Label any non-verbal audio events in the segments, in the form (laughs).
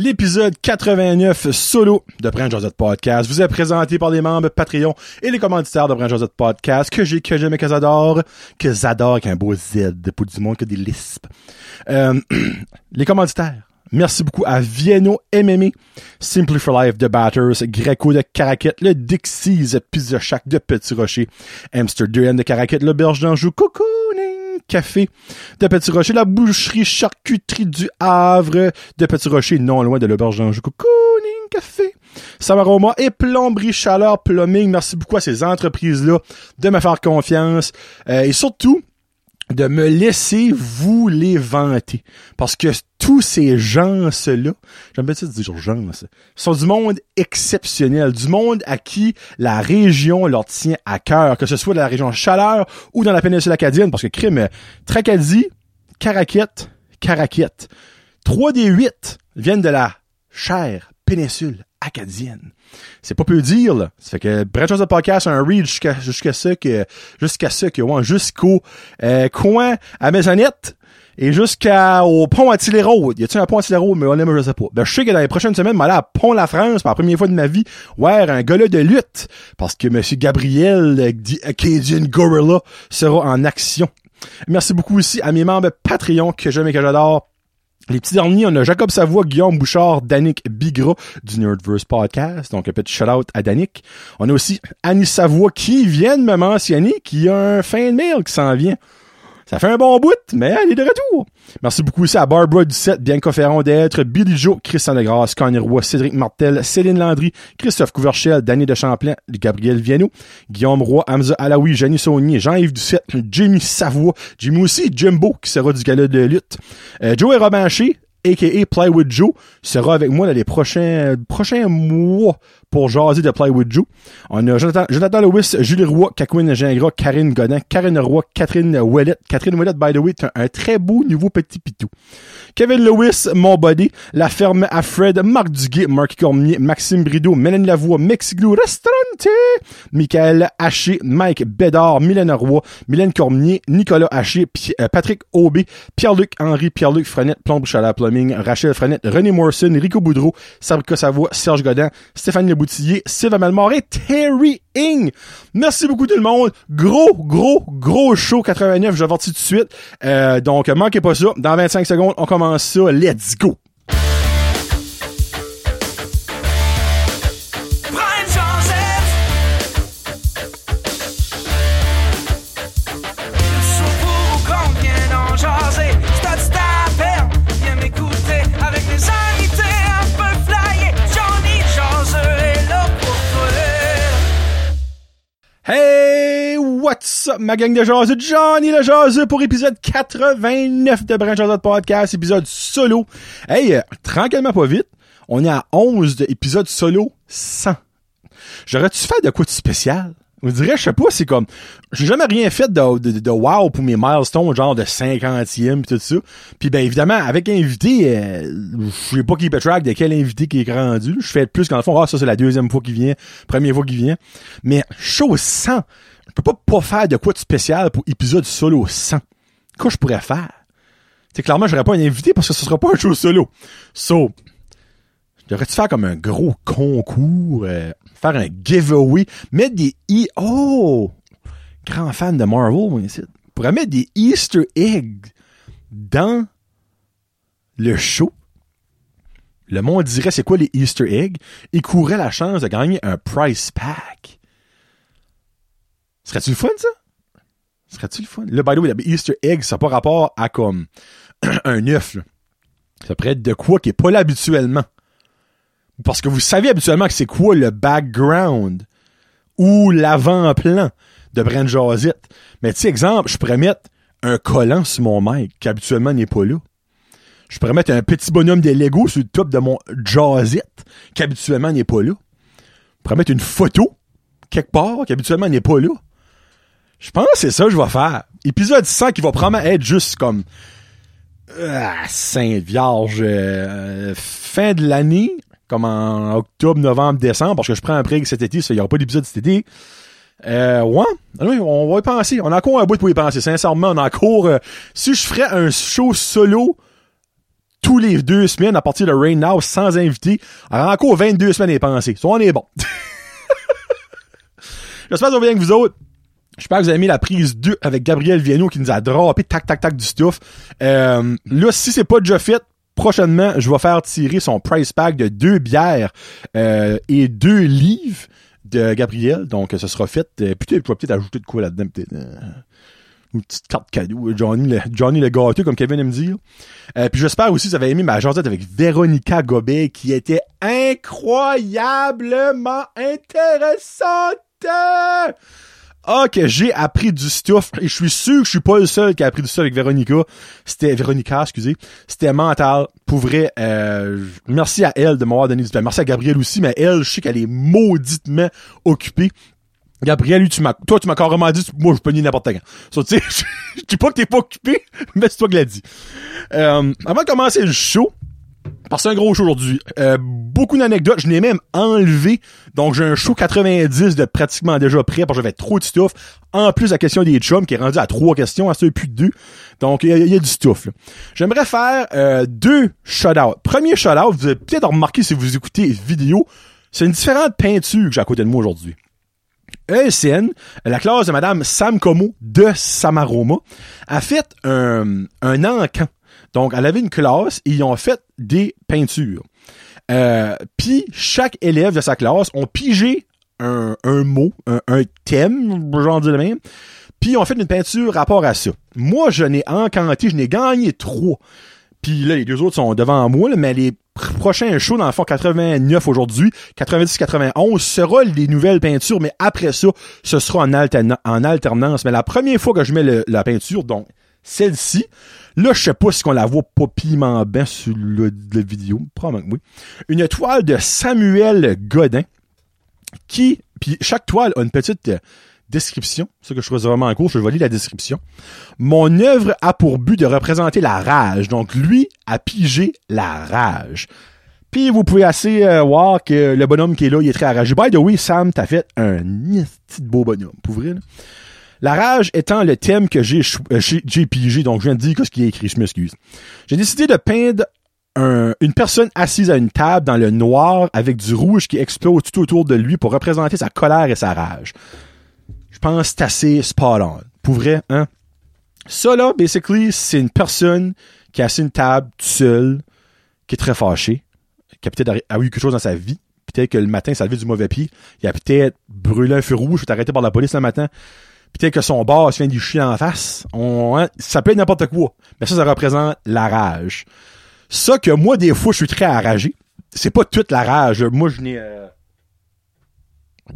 L'épisode 89 solo de Brand Josette Podcast vous est présenté par les membres Patreon et les commanditaires de Brand Josette Podcast que j'ai, que j'aime et que j'adore, que j'adore avec un beau Z pour du monde que des lisps. Euh, (clears throat) les commanditaires. Merci beaucoup à Vienno MMA, Simply for Life de Batters, Greco de Caraquette, le Dixie's Pizza Shack de Petit Rocher, Amsterdam de Caraquette, le Berge d'Anjou, Cocooning Café de Petit Rocher, la boucherie charcuterie du Havre de Petit Rocher, non loin de l'auberge d'Anjou, Cocooning Café, Samaroma et Plomberie Chaleur Plumbing. Merci beaucoup à ces entreprises-là de me faire confiance. Euh, et surtout de me laisser vous les vanter. Parce que tous ces gens-là, j'aime bien ça dire gens, sont du monde exceptionnel, du monde à qui la région leur tient à cœur, que ce soit dans la région Chaleur ou dans la péninsule acadienne, parce que crime, Tracadie, Caraquette, Caraquette. Trois des huit viennent de la chère péninsule acadienne. C'est pas peu dire, là. Ça fait que Brad de Podcast a un read jusqu'à jusqu'à ça que jusqu'à ça que ouais, jusqu'au euh, coin à Maisonnette et jusqu'au pont à Tillero. Y a-t-il un pont à Tillero? Mais honnêtement, je sais pas. Ben, je sais que dans les prochaines semaines, je vais aller à Pont-la-France pour la première fois de ma vie. Ouais, un gars de lutte. Parce que Monsieur Gabriel, dit Acadian Gorilla, sera en action. Merci beaucoup aussi à mes membres Patreon que j'aime et que j'adore. Les petits derniers, on a Jacob Savoie, Guillaume Bouchard, Danick Bigra du Nerdverse Podcast. Donc, un petit shout-out à Danick. On a aussi Annie Savoie qui vient de me mentionner qui a un fin de mail qui s'en vient. Ça fait un bon bout, mais elle est de retour. Merci beaucoup aussi à Barbara Ducette, Bianca Ferron d'être, Billy Joe, Christian Degrasse, Connie Roy, Cédric Martel, Céline Landry, Christophe Couverchel, Danny de Champlain, Gabriel Viano, Guillaume Roy, Hamza Alaoui, Jenny Saunier, Jean-Yves Ducette, Jimmy Savoie, Jimmy aussi, Jimbo, qui sera du gala de lutte, euh, Joe et Robinché, a.k.a. Plywood Joe, sera avec moi dans les prochains, prochains mois pour jaser de Plywood Joe. On a Jonathan, Lewis, Julie Roy, Kakwin Gingras, Karine Godin, Karine Roy, Catherine Ouellette. Catherine Ouellette, by the way, un, un très beau nouveau petit pitou. Kevin Lewis, Mon Body, La Ferme à Fred, Marc Duguay, Marc Cormier, Maxime Brideau, Mélanie Lavoie, Mexiglou, Restaurante, Michael Haché, Mike Bédard, Mylène Roy, Mylène Cormier, Nicolas Haché, euh, Patrick Aubé, Pierre-Luc Henry, Pierre-Luc Frenette, Plombe Chalat Plumbing, Rachel Frenette, René Morrison, Rico Boudreau, Sabrica Savoie, Serge Godin, Stéphane Leboutillier, Sylvain Malmore et Terry Ing. Merci beaucoup tout le monde. Gros, gros, gros show 89, je avertis tout de suite. Euh, donc, manquez pas ça. Dans 25 secondes, on commence ça. Let's go! What's up, ma gang de jaseux? Johnny le jaseux pour épisode 89 de Branch Jaseux Podcast, épisode solo. Hey, euh, tranquillement pas vite, on est à 11 de épisode solo 100. J'aurais-tu fait de quoi de spécial? On dirait, je sais pas, c'est comme, j'ai jamais rien fait de, de, de wow pour mes milestones, genre de 50e pis tout ça. Puis ben évidemment, avec invité, euh, je sais pas qui peut track de quel invité qui est rendu. Je fais plus qu'en fond, ah, ça c'est la deuxième fois qu'il vient, première fois qu'il vient. Mais chose 100, je peux pas pas faire de quoi de spécial pour épisode solo 100. Quoi je pourrais faire? C'est clairement, j'aurais pas un invité parce que ce sera pas un show solo. So, J'aurais-tu faire comme un gros concours, euh, faire un giveaway, mettre des e oh, grand fan de Marvel, moi ici. Pourrait mettre des Easter eggs dans le show. Le monde dirait c'est quoi les Easter eggs? Et courrait la chance de gagner un price pack. Serait-tu le fun ça? Serait-tu le fun? Là, by the way, Easter egg, ça n'a pas rapport à comme (clears throat) un œuf. Ça pourrait être de quoi qui est pas là habituellement. Parce que vous savez habituellement que c'est quoi le background ou l'avant-plan de Brand Josette. Mais tu sais, exemple, je pourrais mettre un collant sur mon mic qui habituellement n'est pas là. Je pourrais mettre un petit bonhomme de Lego sur le top de mon Josette qui habituellement n'est pas là. Je pourrais mettre une photo quelque part qui habituellement n'est pas là. Je pense que c'est ça que je vais faire. Épisode 100 qui va probablement être juste comme ah, Sainte Vierge euh, fin de l'année comme en octobre, novembre, décembre, parce que je prends un break cet été, il n'y aura pas d'épisode cet été. Euh, ouais. Oui, on va y penser. On a encore un bout pour y penser. Sincèrement, on a encore, euh, si je ferais un show solo tous les deux semaines à partir de Rain Now sans invité. Alors encore 22 semaines à penser. Soit on est bon. (laughs) J'espère que va bien que vous autres. J'espère que vous avez aimé la prise 2 avec Gabriel Viano qui nous a drapé tac tac tac du stuff. Euh, là, si c'est pas déjà fait, prochainement, je vais faire tirer son price pack de deux bières euh, et deux livres de Gabriel. Donc, ce sera fait. Euh, je vais peut-être ajouter de quoi là-dedans. Peut-être, euh, une petite carte cadeau. Johnny le, Johnny le gâteau, comme Kevin aime dire. Euh, puis j'espère aussi que vous avez aimé ma jasette avec Véronica Gobet, qui était incroyablement intéressante. Ah, que j'ai appris du stuff. Et je suis sûr que je suis pas le seul qui a appris du stuff avec Véronica. C'était Véronica, excusez. C'était mental. Pour vrai, euh, merci à elle de m'avoir donné du temps. Merci à Gabrielle aussi, mais elle, je sais qu'elle est mauditement occupée. Gabriel, tu m'as, toi, tu m'as carrément dit, moi, je peux nier n'importe quand. So, tu sais, (laughs) je dis pas que t'es pas occupé, (laughs) mais c'est toi qui l'as dit. Euh, avant de commencer le show, parce que c'est un gros show aujourd'hui. Euh, beaucoup d'anecdotes. Je n'ai même enlevé. Donc, j'ai un show 90 de pratiquement déjà prêt parce que j'avais trop de stuff. En plus, la question des chums qui est rendue à trois questions, à ce plus de deux. Donc, il y, a du stuff. J'aimerais faire euh, deux shout-outs. Premier shout-out, vous avez peut-être remarqué si vous écoutez vidéo, c'est une différente peinture que j'ai à côté de moi aujourd'hui. ESN, la classe de Madame Sam Como de Samaroma, a fait un, un encan. Donc, elle avait une classe et ils ont fait des peintures. Euh, Puis, chaque élève de sa classe ont pigé un, mot, un, thème, j'en dis le même, puis ils ont fait une peinture rapport à ça. Moi, je n'ai encanté, je n'ai gagné trois. Puis là, les deux autres sont devant moi, mais les pr- prochains shows, dans le fond, 89 aujourd'hui, 90-91, sera les nouvelles peintures, mais après ça, ce sera en, alterna- en alternance. Mais la première fois que je mets la peinture, donc celle-ci, là, je sais pas si on la voit pas piment bien sur le, la vidéo, probablement que oui. Une toile de Samuel Godin, qui, puis chaque toile a une petite euh, description, ce que je trouve vraiment cool, je vais lire la description. Mon œuvre a pour but de représenter la rage, donc lui a pigé la rage. Puis vous pouvez assez euh, voir que le bonhomme qui est là, il est très enragé. By the way, Sam, t'as fait un petit beau bonhomme, pour vrai. là. La rage étant le thème que j'ai euh, j'ai pigé, donc je viens de dire ce qu'il a écrit, je m'excuse. J'ai décidé de peindre un- une personne assise à une table dans le noir avec du rouge qui explose tout autour de lui pour représenter sa colère et sa rage. Je pense que c'est assez spot on. Pour vrai, hein? Ça là, basically, c'est une personne qui est assise à une table tout seul, qui est très fâchée, qui a peut-être eu quelque chose dans sa vie. Peut-être que le matin, a levé du mauvais pied. Il a peut-être brûlé un feu rouge, est arrêté par la police le matin. Peut-être que son bar se vient du chien en face. Hein, ça peut être n'importe quoi. Mais ça, ça représente la rage. Ça que moi, des fois, je suis très enragé. C'est pas toute la rage. Moi, je n'ai... Euh...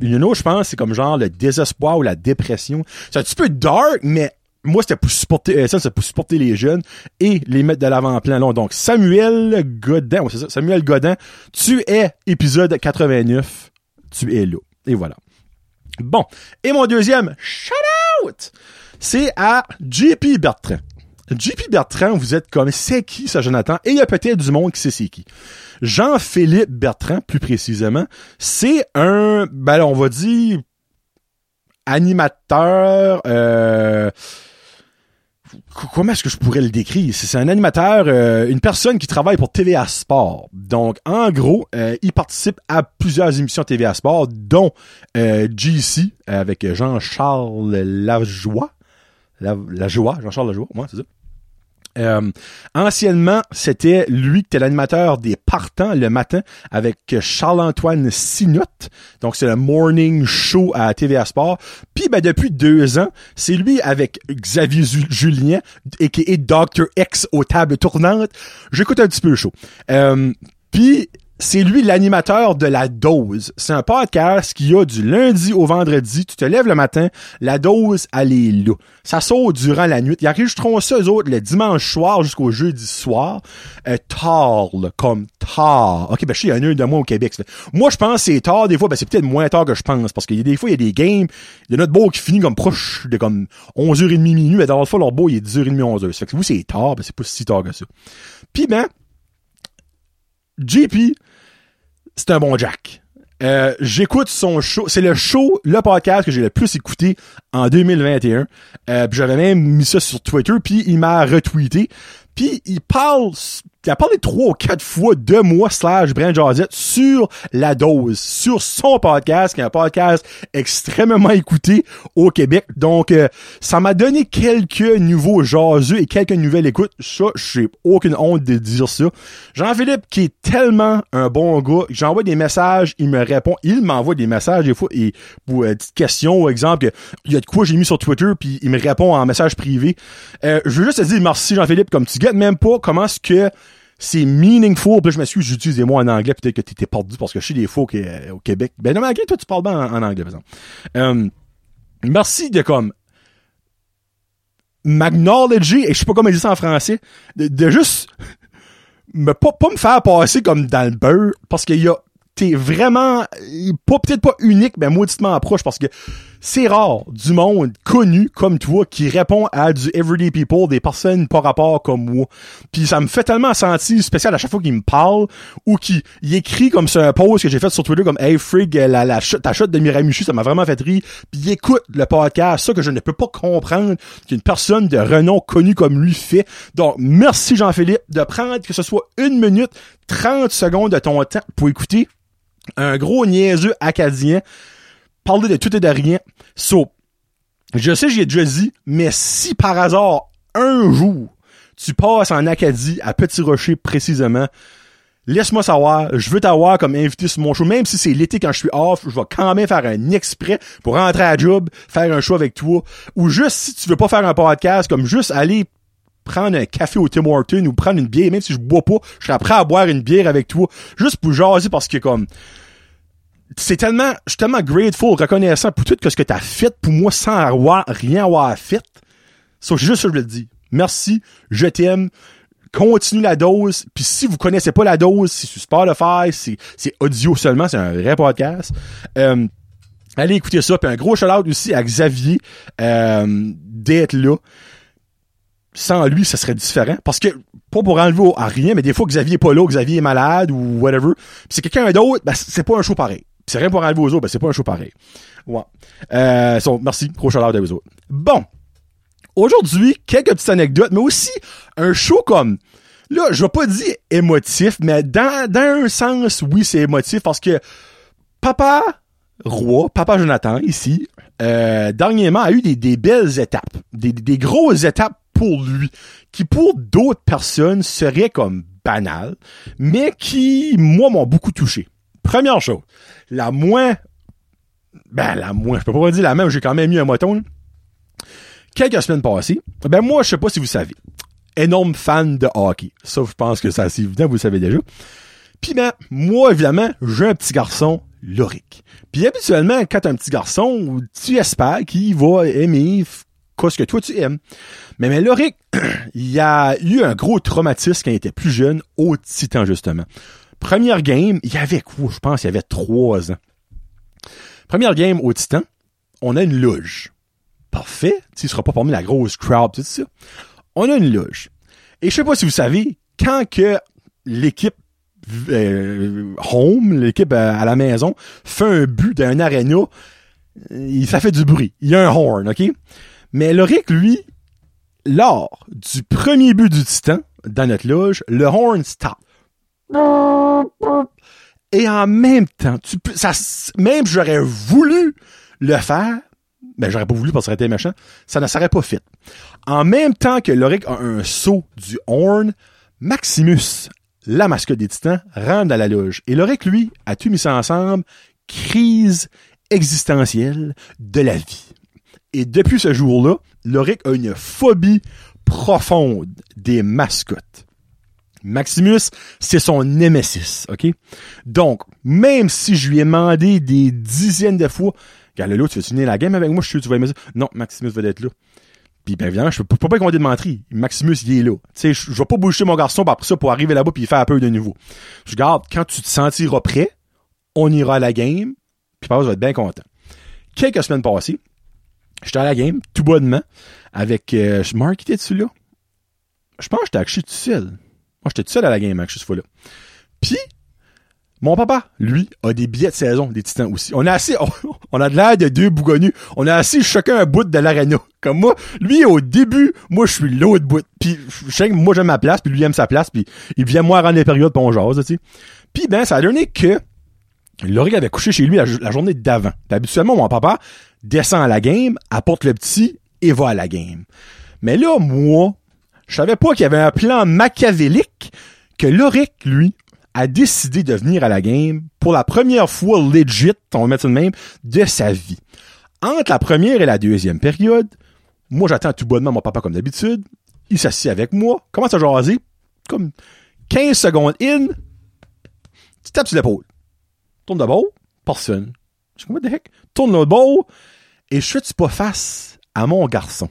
Une autre, je pense, c'est comme genre le désespoir ou la dépression. C'est un petit peu dark, mais moi, c'était pour supporter, euh, ça, c'est pour supporter les jeunes et les mettre de l'avant-plan. Donc, Samuel Godin, Samuel Godin, tu es épisode 89. Tu es là. Et voilà. Bon. Et mon deuxième shout-out, c'est à JP Bertrand. JP Bertrand, vous êtes comme c'est qui ça Jonathan? Et il y a peut-être du monde qui sait c'est qui. Jean-Philippe Bertrand, plus précisément, c'est un, ben on va dire, animateur, euh, comment est-ce que je pourrais le décrire? C'est un animateur, euh, une personne qui travaille pour TVA Sport. Donc, en gros, euh, il participe à plusieurs émissions TVA Sport, dont euh, GC avec Jean-Charles Lajoie. La, Jean-Charles Lajoie, moi, c'est ça. Euh, anciennement, c'était lui qui était l'animateur des partants le matin avec Charles-Antoine Signotte. Donc, c'est le morning show à TVA Sport. Puis, ben, depuis deux ans, c'est lui avec Xavier Julien, et Dr. X aux tables tournantes. J'écoute un petit peu le show. Euh, puis, c'est lui l'animateur de La Dose. C'est un podcast qui a du lundi au vendredi. Tu te lèves le matin, La Dose, elle est là. Ça sort durant la nuit. Ils enregistreront ça, eux autres, le dimanche soir jusqu'au jeudi soir. Euh, tard, comme tard. Ok, ben je a un de moi au Québec. Moi, je pense que c'est tard. Des fois, ben c'est peut-être moins tard que je pense. Parce qu'il y a des fois, il y a des games. Il y a notre beau qui finit comme proche de comme 11h30 minuit. Mais dans le fois, leur beau, il est 10h30, 11h. Ça fait que vous, c'est tard. Ben c'est pas si tard que ça. Puis, ben, JP, c'est un bon Jack. Euh, j'écoute son show. C'est le show, le podcast que j'ai le plus écouté en 2021. Euh, j'avais même mis ça sur Twitter, puis il m'a retweeté. Puis il parle a parlé trois ou quatre fois de moi slash Brand Josette sur la dose, sur son podcast, qui est un podcast extrêmement écouté au Québec. Donc, euh, ça m'a donné quelques nouveaux jaseux et quelques nouvelles écoutes. Ça, j'ai aucune honte de dire ça. Jean-Philippe, qui est tellement un bon gars, j'envoie des messages, il me répond, il m'envoie des messages des fois, et pour euh, petite question, exemple, il y a de quoi j'ai mis sur Twitter, puis il me répond en message privé. Euh, je veux juste te dire merci Jean-Philippe, comme tu gâtes même pas comment est-ce que c'est meaningful. Puis là, je m'excuse, j'utilise des mots en anglais, peut-être que t'étais perdu parce que je suis des fois au, Québec. Ben non, mais toi, tu parles bien en, anglais, par exemple. Euh, merci de comme m'acknowledger, et je sais pas comment dire ça en français, de, juste me pas, pas me faire passer comme dans le beurre, parce qu'il y a t'es vraiment pas peut-être pas unique mais mauditement proche parce que c'est rare du monde connu comme toi qui répond à du everyday people des personnes par rapport comme moi. Puis ça me fait tellement sentir spécial à chaque fois qu'il me parle ou qu'il écrit comme sur un post que j'ai fait sur Twitter comme hey frig la, la ta chute de Miramichi ça m'a vraiment fait rire. Puis il écoute le podcast ça que je ne peux pas comprendre qu'une personne de renom connu comme lui fait. Donc merci Jean-Philippe de prendre que ce soit une minute 30 secondes de ton temps pour écouter un gros niaiseux acadien, parler de tout et de rien. So, je sais, j'y ai déjà dit, mais si par hasard, un jour, tu passes en Acadie, à Petit Rocher précisément, laisse-moi savoir, je veux t'avoir comme invité sur mon show, même si c'est l'été quand je suis off, je vais quand même faire un exprès pour rentrer à job, faire un show avec toi, ou juste si tu veux pas faire un podcast, comme juste aller prendre un café au Tim Horton ou prendre une bière, même si je bois pas, je serais prêt à boire une bière avec toi, juste pour jaser parce que comme, c'est tellement, je suis tellement grateful, reconnaissant pour tout ce que t'as fait pour moi sans avoir, rien avoir fait. C'est juste ça que je le dis. Merci, je t'aime. Continue la dose. Puis si vous connaissez pas la dose, c'est sur Spotify, c'est, c'est audio seulement, c'est un vrai podcast. Euh, allez écouter ça. Puis un gros shout-out aussi à Xavier euh, d'être là sans lui, ça serait différent. Parce que, pas pour enlever à rien, mais des fois, Xavier est pas là, Xavier est malade ou whatever. Puis c'est quelqu'un d'autre, ben, c'est pas un show pareil. C'est rien pour enlever aux autres, ben, c'est pas un show pareil. Ouais. Euh, merci, gros chaleur de vous autres. Bon. Aujourd'hui, quelques petites anecdotes, mais aussi un show comme, là, je vais pas dire émotif, mais dans, dans un sens, oui, c'est émotif parce que Papa Roi, Papa Jonathan, ici, euh, dernièrement, a eu des, belles étapes, des, des grosses étapes pour lui, qui pour d'autres personnes serait comme banal, mais qui, moi, m'ont beaucoup touché. Première chose, la moins, ben, la moins, je peux pas dire la même, j'ai quand même mis un moton, Quelques semaines passées, ben, moi, je sais pas si vous savez, énorme fan de hockey. Ça, je pense que c'est assez évident, vous le savez déjà. Puis ben, moi, évidemment, j'ai un petit garçon, Loric. Puis habituellement, quand t'as un petit garçon, tu espères qu'il va aimer ce que toi tu aimes. Mais, mais Loric, (clears throat) il y a eu un gros traumatisme quand il était plus jeune au Titan, justement. Première game, il y avait quoi? Je pense il y avait trois ans. Première game au Titan, on a une loge. Parfait. Tu sera pas parmi la grosse crowd, tout ça. On a une loge. Et je sais pas si vous savez, quand que l'équipe euh, home, l'équipe euh, à la maison, fait un but d'un arena, euh, ça fait du bruit. Il y a un horn, OK? Mais Loric, lui, lors du premier but du Titan, dans notre loge, le horn stop. Et en même temps, tu même j'aurais voulu le faire, mais ben, j'aurais pas voulu parce que ça aurait été méchant, ça ne serait pas fait. En même temps que Loric a un saut du horn, Maximus, la mascotte des Titans, rentre à la loge. Et Loric, lui, a tout mis ça ensemble, crise existentielle de la vie. Et depuis ce jour-là, Loric a une phobie profonde des mascottes. Maximus, c'est son némésis, OK? Donc, même si je lui ai demandé des dizaines de fois, là, tu veux finir la game avec moi, je suis tu vas aimer ça. Non, Maximus va être là. Puis ben évidemment, je peux pas commander de mentir. Maximus, il est là. Tu sais, je, vais pas bouger mon garçon après ça pour arriver là-bas puis faire un peu de nouveau. Je garde, quand tu te sentiras prêt, on ira à la game, puis Papa va être bien content. Quelques semaines passées, J'étais à la game, tout bonnement, avec euh, Mark, était dessus là? Je pense que j'étais actually tout seul. Moi, j'étais tout seul à la game, actually, cette fois-là. Puis, mon papa, lui, a des billets de saison des Titans aussi. On a assez, (laughs) On a de l'air de deux bougonnus. On a assis chacun un bout de l'arena. Comme moi, lui au début, moi je suis l'autre bout. Puis je que moi j'aime ma place, puis lui aime sa place, puis il vient moi rendre les périodes pour on jase, tu sais. Puis ben ça a donné que Laurie avait couché chez lui la, la journée d'avant. Habituellement mon papa descend à la game, apporte le petit et va à la game. Mais là moi, je savais pas qu'il y avait un plan machiavélique que Loric, lui, a décidé de venir à la game pour la première fois legit, on va mettre ça de même, de sa vie. Entre la première et la deuxième période, moi j'attends tout bonnement mon papa comme d'habitude, il s'assied avec moi, commence à jaser, comme 15 secondes in, tu tapes sur l'épaule. Tourne de bord, personne. Je suis what the heck? Tourne le bord, et je suis pas face à mon garçon.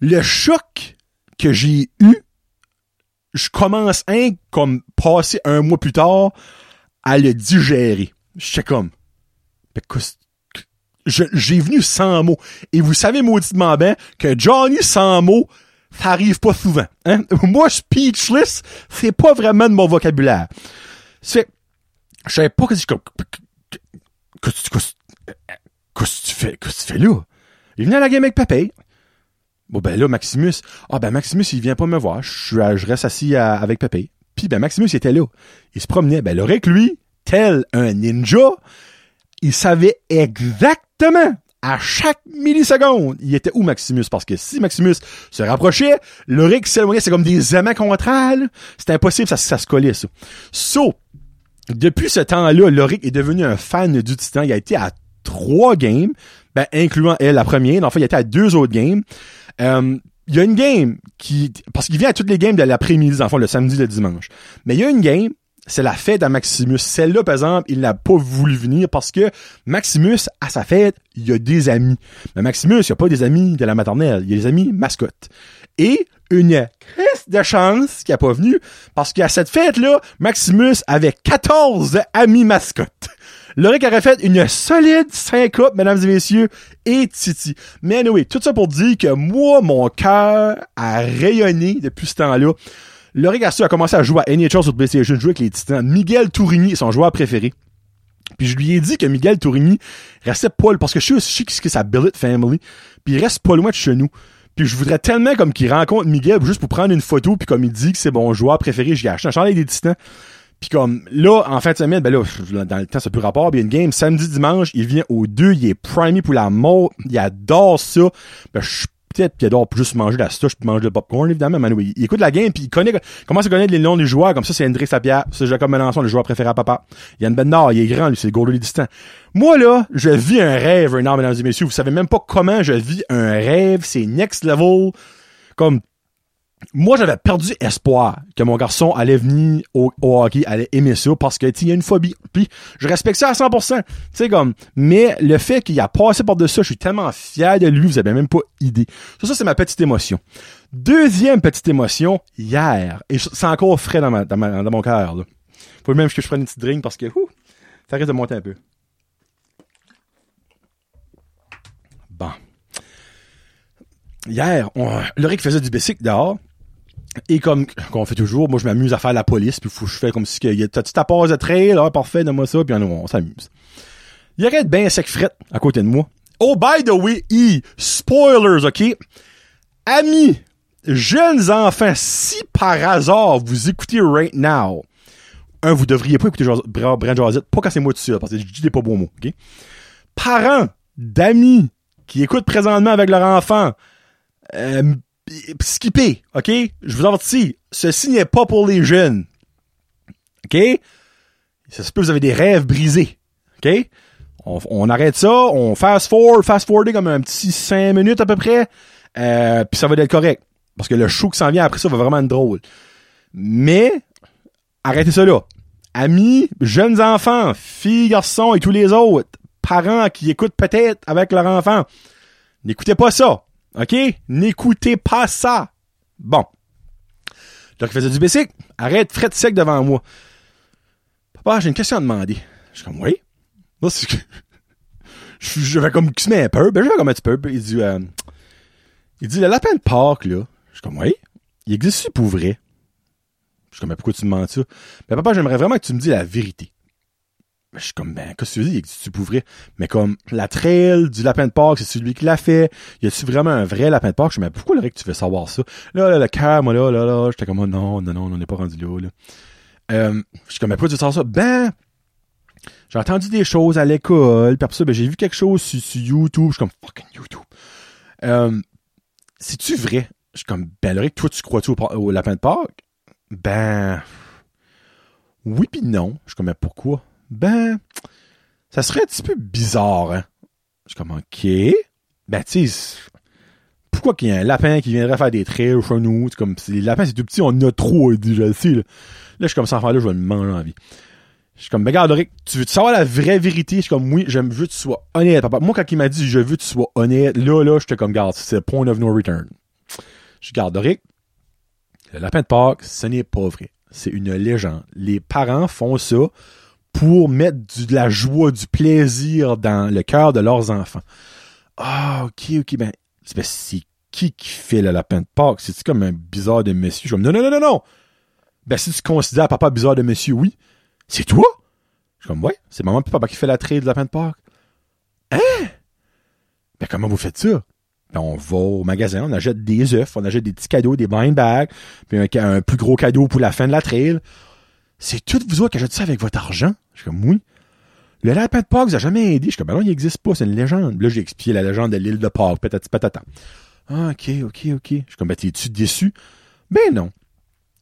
Le choc que j'ai eu je commence un comme passer un mois plus tard à le digérer. J'étais comme ben, j'ai venu sans mots. Et vous savez mauditement bien que Johnny sans mots, ça arrive pas souvent. Hein? Moi, speechless, c'est pas vraiment de mon vocabulaire. C'est, je savais pas que je comme, qu'est-ce que tu fais, qu'est-ce que tu fais là? Il venait à la game avec Pépé. Bon, ben là, Maximus, ah ben Maximus, il vient pas me voir. Je, je reste assis avec Pépé. Puis ben Maximus, il était là. Il se promenait. Ben Loric, lui, tel un ninja, il savait exactement à chaque milliseconde, il était où Maximus? Parce que si Maximus se rapprochait, Loric s'éloignait, c'est comme des aimants contraires. là. C'était impossible, ça, ça se collait, ça. So, depuis ce temps-là, Loric est devenu un fan du Titan. Il a été à trois games, ben, incluant elle, la première. En fait, il a été à deux autres games. Euh, il y a une game qui... Parce qu'il vient à toutes les games de l'après-midi, en le samedi, le dimanche. Mais il y a une game, c'est la fête à Maximus. Celle-là, par exemple, il n'a pas voulu venir parce que Maximus, à sa fête, il y a des amis. Mais Maximus, il a pas des amis de la maternelle. Il y a des amis mascottes. Et une crise de chance qu'il n'a pas venu parce qu'à cette fête-là, Maximus avait 14 amis mascottes. Loric aurait fait une solide syncope, mesdames et messieurs, et Titi. Mais anyway, tout ça pour dire que moi, mon cœur a rayonné depuis ce temps-là. Loric a su a commencé à jouer à NHL sur PlayStation, jouer avec les Titans. Miguel Tourigny est son joueur préféré. Puis je lui ai dit que Miguel Tourigny restait pas, parce que je sais aussi que c'est sa Billet Family, puis il reste pas loin de chez nous. Puis je voudrais tellement comme qu'il rencontre Miguel juste pour prendre une photo, puis comme il dit que c'est mon joueur préféré, j'ai acheté un chandail des Titans. Puis comme là, en fin de semaine, ben là, dans le temps, ça peut rapport, puis il y a une game samedi, dimanche, il vient aux deux, il est primé pour la mort, il adore ça. Ben, je peut-être qu'il adore juste manger de la souche puis manger le popcorn, évidemment, mais oui, il écoute la game, puis il connaît, commence à connaître les noms des joueurs, comme ça, c'est Hendrix Lapierre, c'est Jacob Melançon, le joueur préféré à papa. Yann Bendard, il est grand, lui, c'est le goaler distant. Moi, là, je vis un rêve, un mesdames et messieurs, vous savez même pas comment je vis un rêve, c'est next level, comme, moi, j'avais perdu espoir que mon garçon allait venir au, hockey, allait aimer ça parce que, il y a une phobie. Puis, je respecte ça à 100%. Tu sais, comme, mais le fait qu'il a passé par-dessus ça, je suis tellement fier de lui, vous avez même pas idée. Ça, ça, c'est ma petite émotion. Deuxième petite émotion, hier. Et c'est encore frais dans mon cœur, là. Faut même que je prenne une petite drink parce que, ouh, ça risque de monter un peu. Bon. Hier, on, Loric faisait du bicycle dehors. Et comme qu'on fait toujours, moi je m'amuse à faire la police, puis je fais comme si que t'as-tu ta de trail, parfait, donne-moi ça, puis on, on s'amuse. Il arrête bien sec fret à côté de moi. Oh, by the way, E, spoilers, ok? Amis, jeunes enfants, si par hasard vous écoutez right now, un, vous devriez pas écouter Brand Jazette, pas quand c'est moi seul, parce que je dis des pas beaux mots, ok? Parents d'amis qui écoutent présentement avec leur enfant, euh, skipper, ok? Je vous avertis, ceci n'est pas pour les jeunes. Ok? Ça se peut que vous avez des rêves brisés. Ok? On, on arrête ça, on fast forward, fast forwarder comme un petit 5 minutes à peu près, euh, puis ça va être correct. Parce que le show qui s'en vient après ça va vraiment être drôle. Mais, arrêtez ça là. Amis, jeunes enfants, filles, garçons et tous les autres, parents qui écoutent peut-être avec leur enfant, n'écoutez pas ça. OK? N'écoutez pas ça. Bon. Donc, il faisait du bicycle. Arrête, fret sec devant moi. Papa, j'ai une question à demander. Je suis comme, oui. Là, c'est que... (laughs) Je vais comme qui se met un peu. Ben, je vais comme un petit peu. Il dit, euh, il dit, le lapin de Pâques, là. Je suis comme, oui. Il existe pour vrai? Je suis comme, mais pourquoi tu me mens ça? Ben, papa, j'aimerais vraiment que tu me dises la vérité. Je suis comme, ben, qu'est-ce que tu dis? Tu pourrais. Mais comme, la trail du lapin de Pâques, c'est celui qui l'a fait. Y a-tu vraiment un vrai lapin de Pâques? Je suis mais pourquoi, le que tu veux savoir ça? Là, là, le cœur, moi, là, là, là, j'étais comme, oh, non, non, non, on n'est pas rendu là, là. Euh, je suis comme, mais pourquoi tu veux savoir ça? Ben, j'ai entendu des choses à l'école, puis après ça, ben, j'ai vu quelque chose sur, YouTube. Je suis comme, fucking YouTube. Euh, c'est-tu vrai? Je suis comme, ben, Loric, toi, tu crois-tu au, lapin de Pâques? Ben, oui pis non. Je suis comme, mais pourquoi? Ben, ça serait un petit peu bizarre, hein. Je suis comme, ok. Ben, tu pourquoi qu'il y a un lapin qui viendrait faire des trails chez nous? Comme, les lapins, c'est tout petit, on en a trop, le sais, là. Là, je suis comme, ça enfant-là, je vais le manger en vie. Je suis comme, ben, regarde, Rick, tu veux savoir la vraie vérité? Je suis comme, oui, je veux que tu sois honnête, papa. Moi, quand il m'a dit, je veux que tu sois honnête, là, là, j'étais comme, garde, c'est point of no return. Je garde, Rick, le lapin de Pâques, ce n'est pas vrai. C'est une légende. Les parents font ça pour mettre du, de la joie, du plaisir dans le cœur de leurs enfants. Ah, ok, ok, ben, c'est qui qui fait le lapin de Pâques? C'est-tu comme un bizarre de monsieur? Je comme, non, non, non, non, non! Ben, si tu considères papa bizarre de monsieur, oui. C'est toi? Je suis comme, ouais, c'est maman et papa qui fait la traite de lapin de Pâques. Hein? Ben, comment vous faites ça? Ben, on va au magasin, on achète des œufs, on achète des petits cadeaux, des blind bags, puis un, un, plus gros cadeau pour la fin de la trail. C'est tout vous autres qui achetez ça avec votre argent? Je suis comme, oui. Le lapin de Pâques vous a jamais aidé. Je suis comme, ben non, il n'existe pas, c'est une légende. Là, j'ai expliqué la légende de l'île de Pâques, patati patata. Ah, ok, ok, ok. Je suis comme, ben, t'es-tu déçu? Ben non.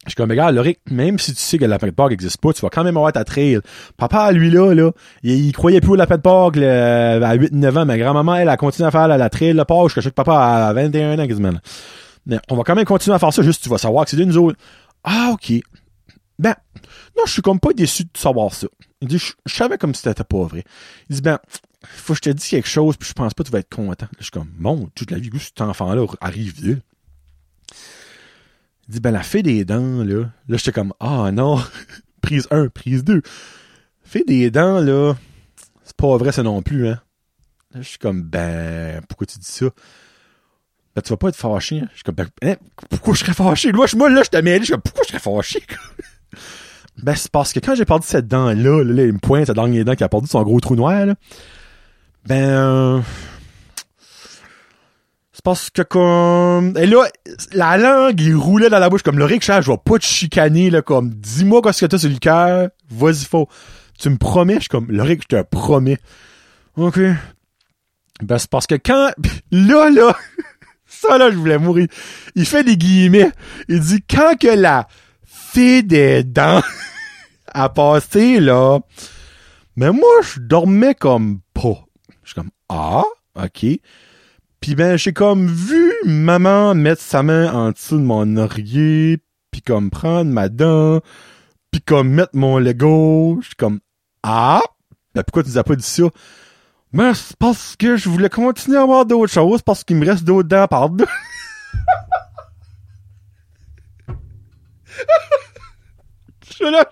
Je suis comme, regarde, Loric, même si tu sais que le lapin de Pâques n'existe pas, tu vas quand même avoir ta trail. Papa, lui, là, il, croyait plus au lapin de Pâques à 8-9 ans. Ma grand-maman, elle a continué à faire la, trail de Pâques sais que papa à 21 ans, quasiment. Mais on va quand même continuer à faire ça, juste tu vas savoir que c'est d'une zone. Ah, ok. Ben, non, je suis comme pas déçu de savoir ça. Il dit, je, savais comme si c'était pas vrai. Il dit, ben, faut que je te dise quelque chose, puis je pense pas que tu vas être content. je suis comme, bon, toute la vie, où cet enfant-là arrive là. Il dit, ben, la fée des dents, là. Là, j'étais comme, ah non. (laughs) prise 1, prise 2. Fée des dents, là, c'est pas vrai, ça non plus, hein. Là, je suis comme, ben, pourquoi tu dis ça? Ben, tu vas pas être fâché, hein? Je suis comme, ben, hein, pourquoi je serais fâché? Moi, je, moi là, je mêlé, je suis comme, pourquoi je serais fâché? Ben, c'est parce que quand j'ai perdu cette dent-là, là, il me pointe cette dernière dent qui a perdu son gros trou noir, là. Ben, euh, c'est parce que comme... Et là, la langue, il roulait dans la bouche comme le rickshaw, je vais pas te chicaner, là, comme, dis-moi qu'est-ce que t'as sur le cœur, vas-y, faut. Tu me promets? Je suis comme, le je te promets. OK. Ben, c'est parce que quand... (laughs) Là, là... (laughs) ça, là, je voulais mourir. Il fait des guillemets. Il dit, quand que la des dents (laughs) a passé, là... Mais moi, je dormais comme pas. Je suis comme, ah, OK. Puis ben, j'ai comme vu maman mettre sa main en dessous de mon oreiller, puis comme prendre ma dent, puis comme mettre mon Lego. Je suis comme, ah, ben pourquoi tu nous as pas dit ça? Ben, c'est parce que je voulais continuer à avoir d'autres choses, parce qu'il me reste d'autres dents par deux. (laughs) je là,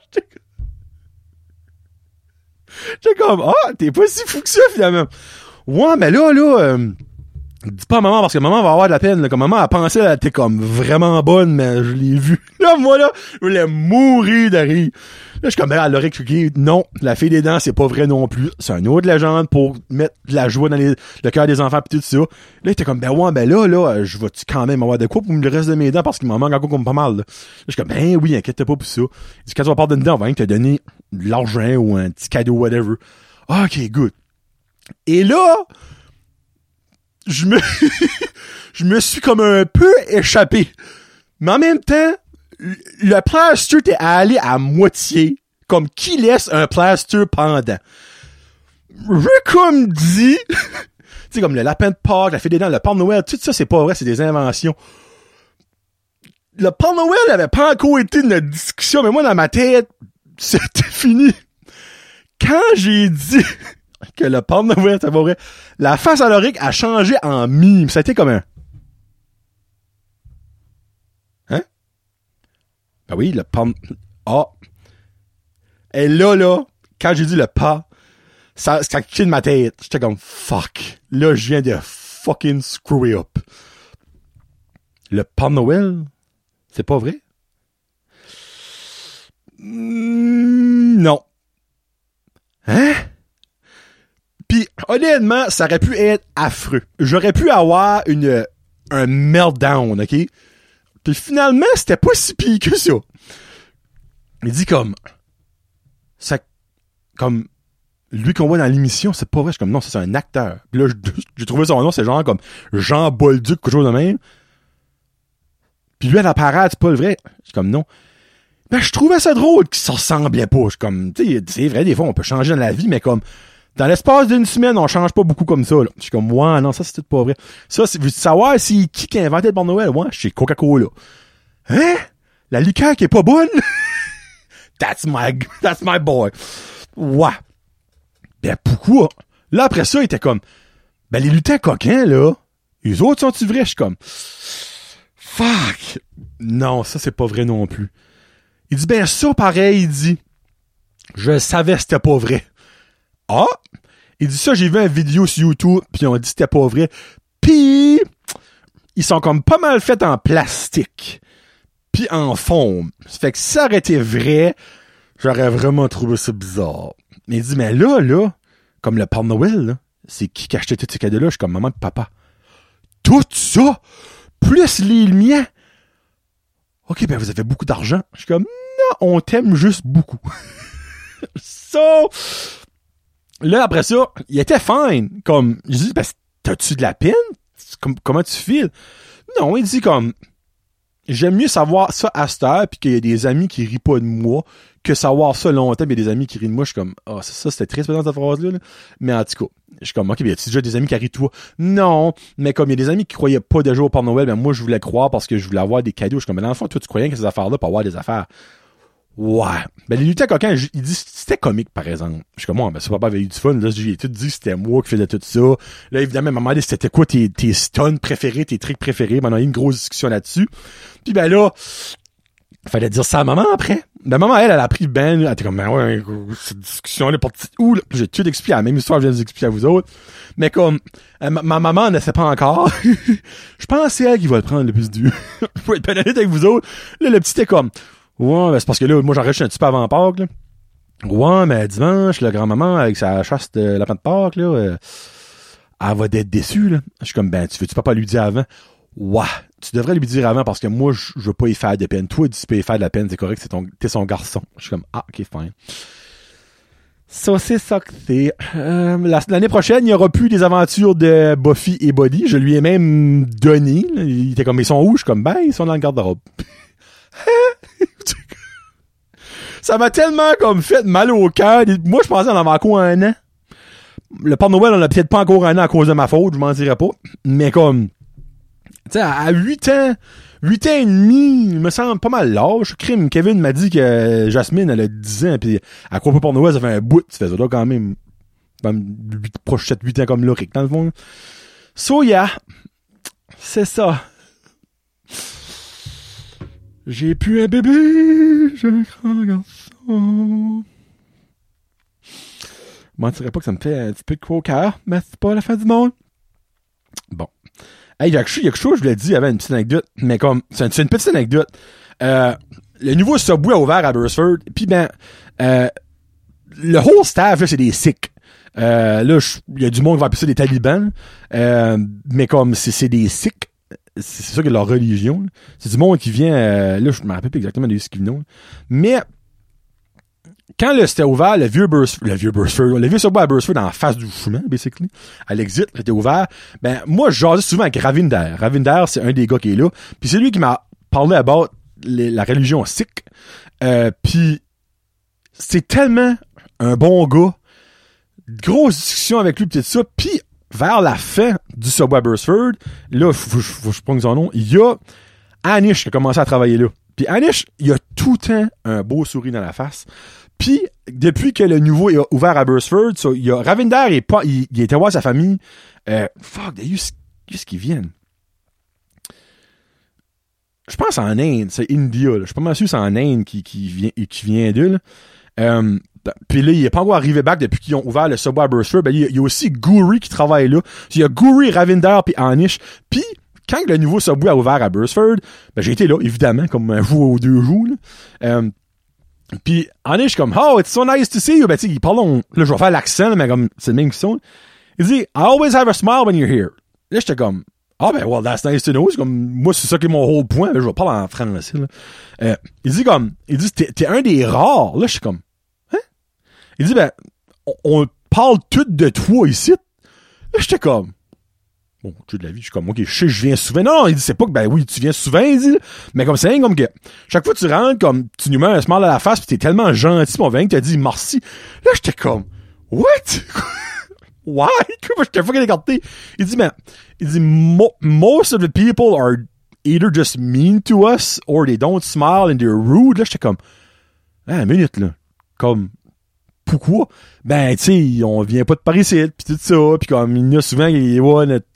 j'étais comme, ah, t'es pas si fou que ça, finalement. Ouais, mais là, là, euh, dis pas à maman parce que maman va avoir de la peine. Là. Comme maman a pensé elle était comme vraiment bonne, mais je l'ai vu. (laughs) Là, moi là, je voulais mourir de rire. Là, je suis comme ben, elle aurait expliqué non, la fille des dents, c'est pas vrai non plus. C'est un autre légende pour mettre de la joie dans les, le cœur des enfants pis tout ça. Là, il était comme ben ouais, ben là, là, je vais-tu quand même avoir de quoi pour le reste de mes dents parce qu'il m'en manque encore comme pas mal. Là, je suis comme ben oui, inquiète pas pour ça. Il dit quand tu vas partir d'une dent, on va te donner de l'argent ou un petit cadeau, whatever. Ok, good. Et là, je me, (laughs) je me suis comme un peu échappé. Mais en même temps, le plaster t'es allé à moitié. Comme qui laisse un plaster pendant? Comme dit, (laughs) tu sais, comme le lapin de Pâques, la fée des dents, le Père Noël, tout ça, c'est pas vrai, c'est des inventions. Le Père Noël avait pas encore été une discussion, mais moi, dans ma tête, (laughs) c'était fini. Quand j'ai dit (laughs) que le Père Noël, c'est pas vrai. La face à l'oric a changé en mime. Ça a été comme un... Hein? Ben oui, le Père... Ah! Et là, là, quand j'ai dit le pas, ça, ça a de ma tête. J'étais comme, fuck. Là, je viens de fucking screw up. Le Père Noël, c'est pas vrai? Mm, non. Hein? Honnêtement, ça aurait pu être affreux. J'aurais pu avoir une, un meltdown, ok? Puis finalement, c'était pas si pire que ça. Il dit comme, ça, comme, lui qu'on voit dans l'émission, c'est pas vrai. Je suis comme, non, c'est un acteur. Puis là, (laughs) j'ai trouvé son nom, c'est genre comme Jean Bolduc, quelque chose de même. Puis lui, à la parade, c'est pas le vrai. Je suis comme, non. Ben, je trouvais ça drôle qu'il s'en ressemblait pas. Je suis comme, tu sais, c'est vrai, des fois, on peut changer dans la vie, mais comme, dans l'espace d'une semaine, on change pas beaucoup comme ça. Je suis comme, ouais, non, ça, c'est tout pas vrai. Ça, c'est, savoir si, qui qui a inventé le Père Noël? Ouais, c'est Coca-Cola. Hein? La liqueur qui est pas bonne? (laughs) that's my, (laughs) that's my boy. Ouais. Ben, pourquoi? Là, après ça, il était comme, ben, les lutins coquins, là, les autres sont-ils vrais? Je suis comme, fuck. Non, ça, c'est pas vrai non plus. Il dit, ben, ça, pareil, il dit, je savais c'était pas vrai. Ah! Il dit ça, j'ai vu une vidéo sur YouTube, puis on dit c'était pas vrai. Puis, ils sont comme pas mal faits en plastique. Puis en foam. Ça fait que si ça aurait été vrai, j'aurais vraiment trouvé ça bizarre. Mais il dit, mais là, là, comme le Père Noël, c'est qui qui a acheté tous ces cadeaux-là? Je suis comme maman et papa. Tout ça, plus les miens. OK, ben vous avez beaucoup d'argent. Je suis comme, non, on t'aime juste beaucoup. (laughs) so, là, après ça, il était fine. Comme, je dis, ben, t'as-tu de la peine? Comme, comment tu files? Non, il dit comme, j'aime mieux savoir ça à cette heure, puis qu'il y a des amis qui rient pas de moi, que savoir ça longtemps, mais des amis qui rient de moi. Je suis comme, ah, ça, ça c'était triste dans cette phrase-là. là. Mais en tout cas, je suis comme, ok, y a-tu déjà des amis qui rient de toi? Non, mais comme il y a des amis qui croyaient pas déjà au Père Noël, ben moi, je voulais croire parce que je voulais avoir des cadeaux. Je suis comme, mais dans le fond, toi, tu croyais que ces affaires-là pour avoir des affaires. Ouais. Ben, les lutins coquins, j- il dit c'était comique, par exemple. Je suis comme, moi, ben, ça papa avait eu du fun. Là, j'ai tout dit c'était moi qui faisais tout ça. Là, évidemment, ma mère dit c'était quoi tes, tes stuns préférés, tes tricks préférés? Ben, on a eu une grosse discussion là-dessus. Puis ben là, fallait dire ça à maman après. Ben, maman, elle, elle a pris ben, elle était comme, ben ouais, cette discussion-là, pour où, là? Puis J'ai tout expliqué, la même histoire je viens de vous expliquer à vous autres. Mais comme, euh, ma, ma maman ne sait pas encore. (laughs) je pense que c'est elle qui va le prendre le plus dur. (laughs) Pour être honnête avec vous autres. Là, le petit était comme, ouais, ben, c'est parce que là, moi, j'enregistre un petit peu avant Pâques, là. Ouais, mais dimanche, la grand-maman, avec sa chasse de lapin de Pâques, là, euh, elle va être déçue, là. Je suis comme, ben, tu veux-tu pas lui dire avant? Ouais, tu devrais lui dire avant parce que moi, je veux pas y faire de peine. Toi, tu peux y faire de la peine, c'est correct, c'est ton, t'es son garçon. Je suis comme, ah, ok, fine. Ça, c'est ça que c'est. Euh, la- L'année prochaine, il y aura plus des aventures de Buffy et Buddy. Je lui ai même donné. Il était comme, ils sont où? Je suis comme, ben, ils sont dans le garde-robe. (laughs) ça m'a tellement comme fait mal au cœur. Moi, je pensais en avoir encore un an. Le Père Noël, on a peut-être pas encore un an à cause de ma faute, je m'en dirais pas. Mais comme, tu sais, à 8 ans, 8 ans et demi, il me semble pas mal l'âge. Crime, Kevin m'a dit que Jasmine, elle a 10 ans, puis à quoi pas Noël, ça fait un bout, tu fais ça là quand même, comme 8, proche 7, 8 ans comme Loric, dans le fond. So, yeah. C'est ça. J'ai pu un bébé, j'ai un grand garçon. Je mentirais pas que ça me fait un petit peu de quoi au cœur, mais c'est pas la fin du monde. Bon. Hey, il y a quelque chose, je vous l'ai dit, il y avait une petite anecdote, mais comme, c'est une, petite anecdote. Euh, le nouveau Subway a ouvert à Burstford, puis ben, euh, le whole staff, là, c'est des Sikhs. Euh, là, il y a du monde qui va appeler ça des talibans, euh, mais comme c'est des Sikhs, c'est ça que leur religion. C'est du monde qui vient, euh, là, je me rappelle plus exactement de ce viennent. Mais quand le c'était ouvert, le vieux Burstford, le vieux Burstford, le vieux Subway à Burstford en face du chemin, basically, à l'exit, c'était ouvert. Ben, moi, je jasais souvent avec Ravinder. Ravinder, c'est un des gars qui est là. Puis c'est lui qui m'a parlé about les- la religion sikh. Euh, puis c'est tellement un bon gars. Grosse discussion avec lui, peut-être ça. Puis vers la fin du Subway Burstford, là, je prenne son nom, il y a Anish qui a commencé à travailler là. Puis Anish, il a tout le temps un beau sourire dans la face. Puis, depuis que le nouveau est ouvert à Burstford, il y a Ravinder, est pas, il, était voir sa famille. Euh, fuck, qu'est-ce qu'ils viennent? Je pense en Inde, c'est India. là. Je suis pas mal sûr c'est en Inde qui, qui vient, qui vient d'eux. Euh, puis là, il est pas encore arrivé back depuis qu'ils ont ouvert le Subway à Burstford. Ben, il y a- il aussi Guri qui travaille là. Il y a Guri, Ravinder puis Anish. Puis, quand le nouveau Subway a ouvert à Burstford, ben, j'ai été là, évidemment, comme un fou aux deux jours. là. Euh, puis Anish comme Oh, it's so nice to see you. Ben, tu sais, ils parlent, là, je vais faire l'accent, mais comme c'est le même qu'ils sont. Il dit, I always have a smile when you're here. Là, j'étais comme, ah ben, well, that's nice to know. C'est comme, moi, c'est ça qui est mon whole point. Là, je vais parler en français, là. Euh, il dit comme, il dit, t'es, un des rares. Là, je suis comme? Il dit, ben, on, parle tout de toi ici. Là, j'étais comme, bon, tu de la vie, je suis comme, ok, je sais, je viens souvent. Non, il dit, c'est pas que, ben oui, tu viens souvent, il dit, mais comme c'est comme que, chaque fois que tu rentres, comme, tu nous mets un smile à la face pis t'es tellement gentil, mon vin, que t'as dit merci. Là, j'étais comme, what? (laughs) Why? J'étais fucking écarté. Il dit, mais, il dit, mo most of the people are either just mean to us or they don't smile and they're rude. Là, j'étais comme, ah, minute, là. Comme, pourquoi? Ben, tu sais, on vient pas de Paris, c'est pis tout ça, pis comme, il y a souvent, il ouais, notre,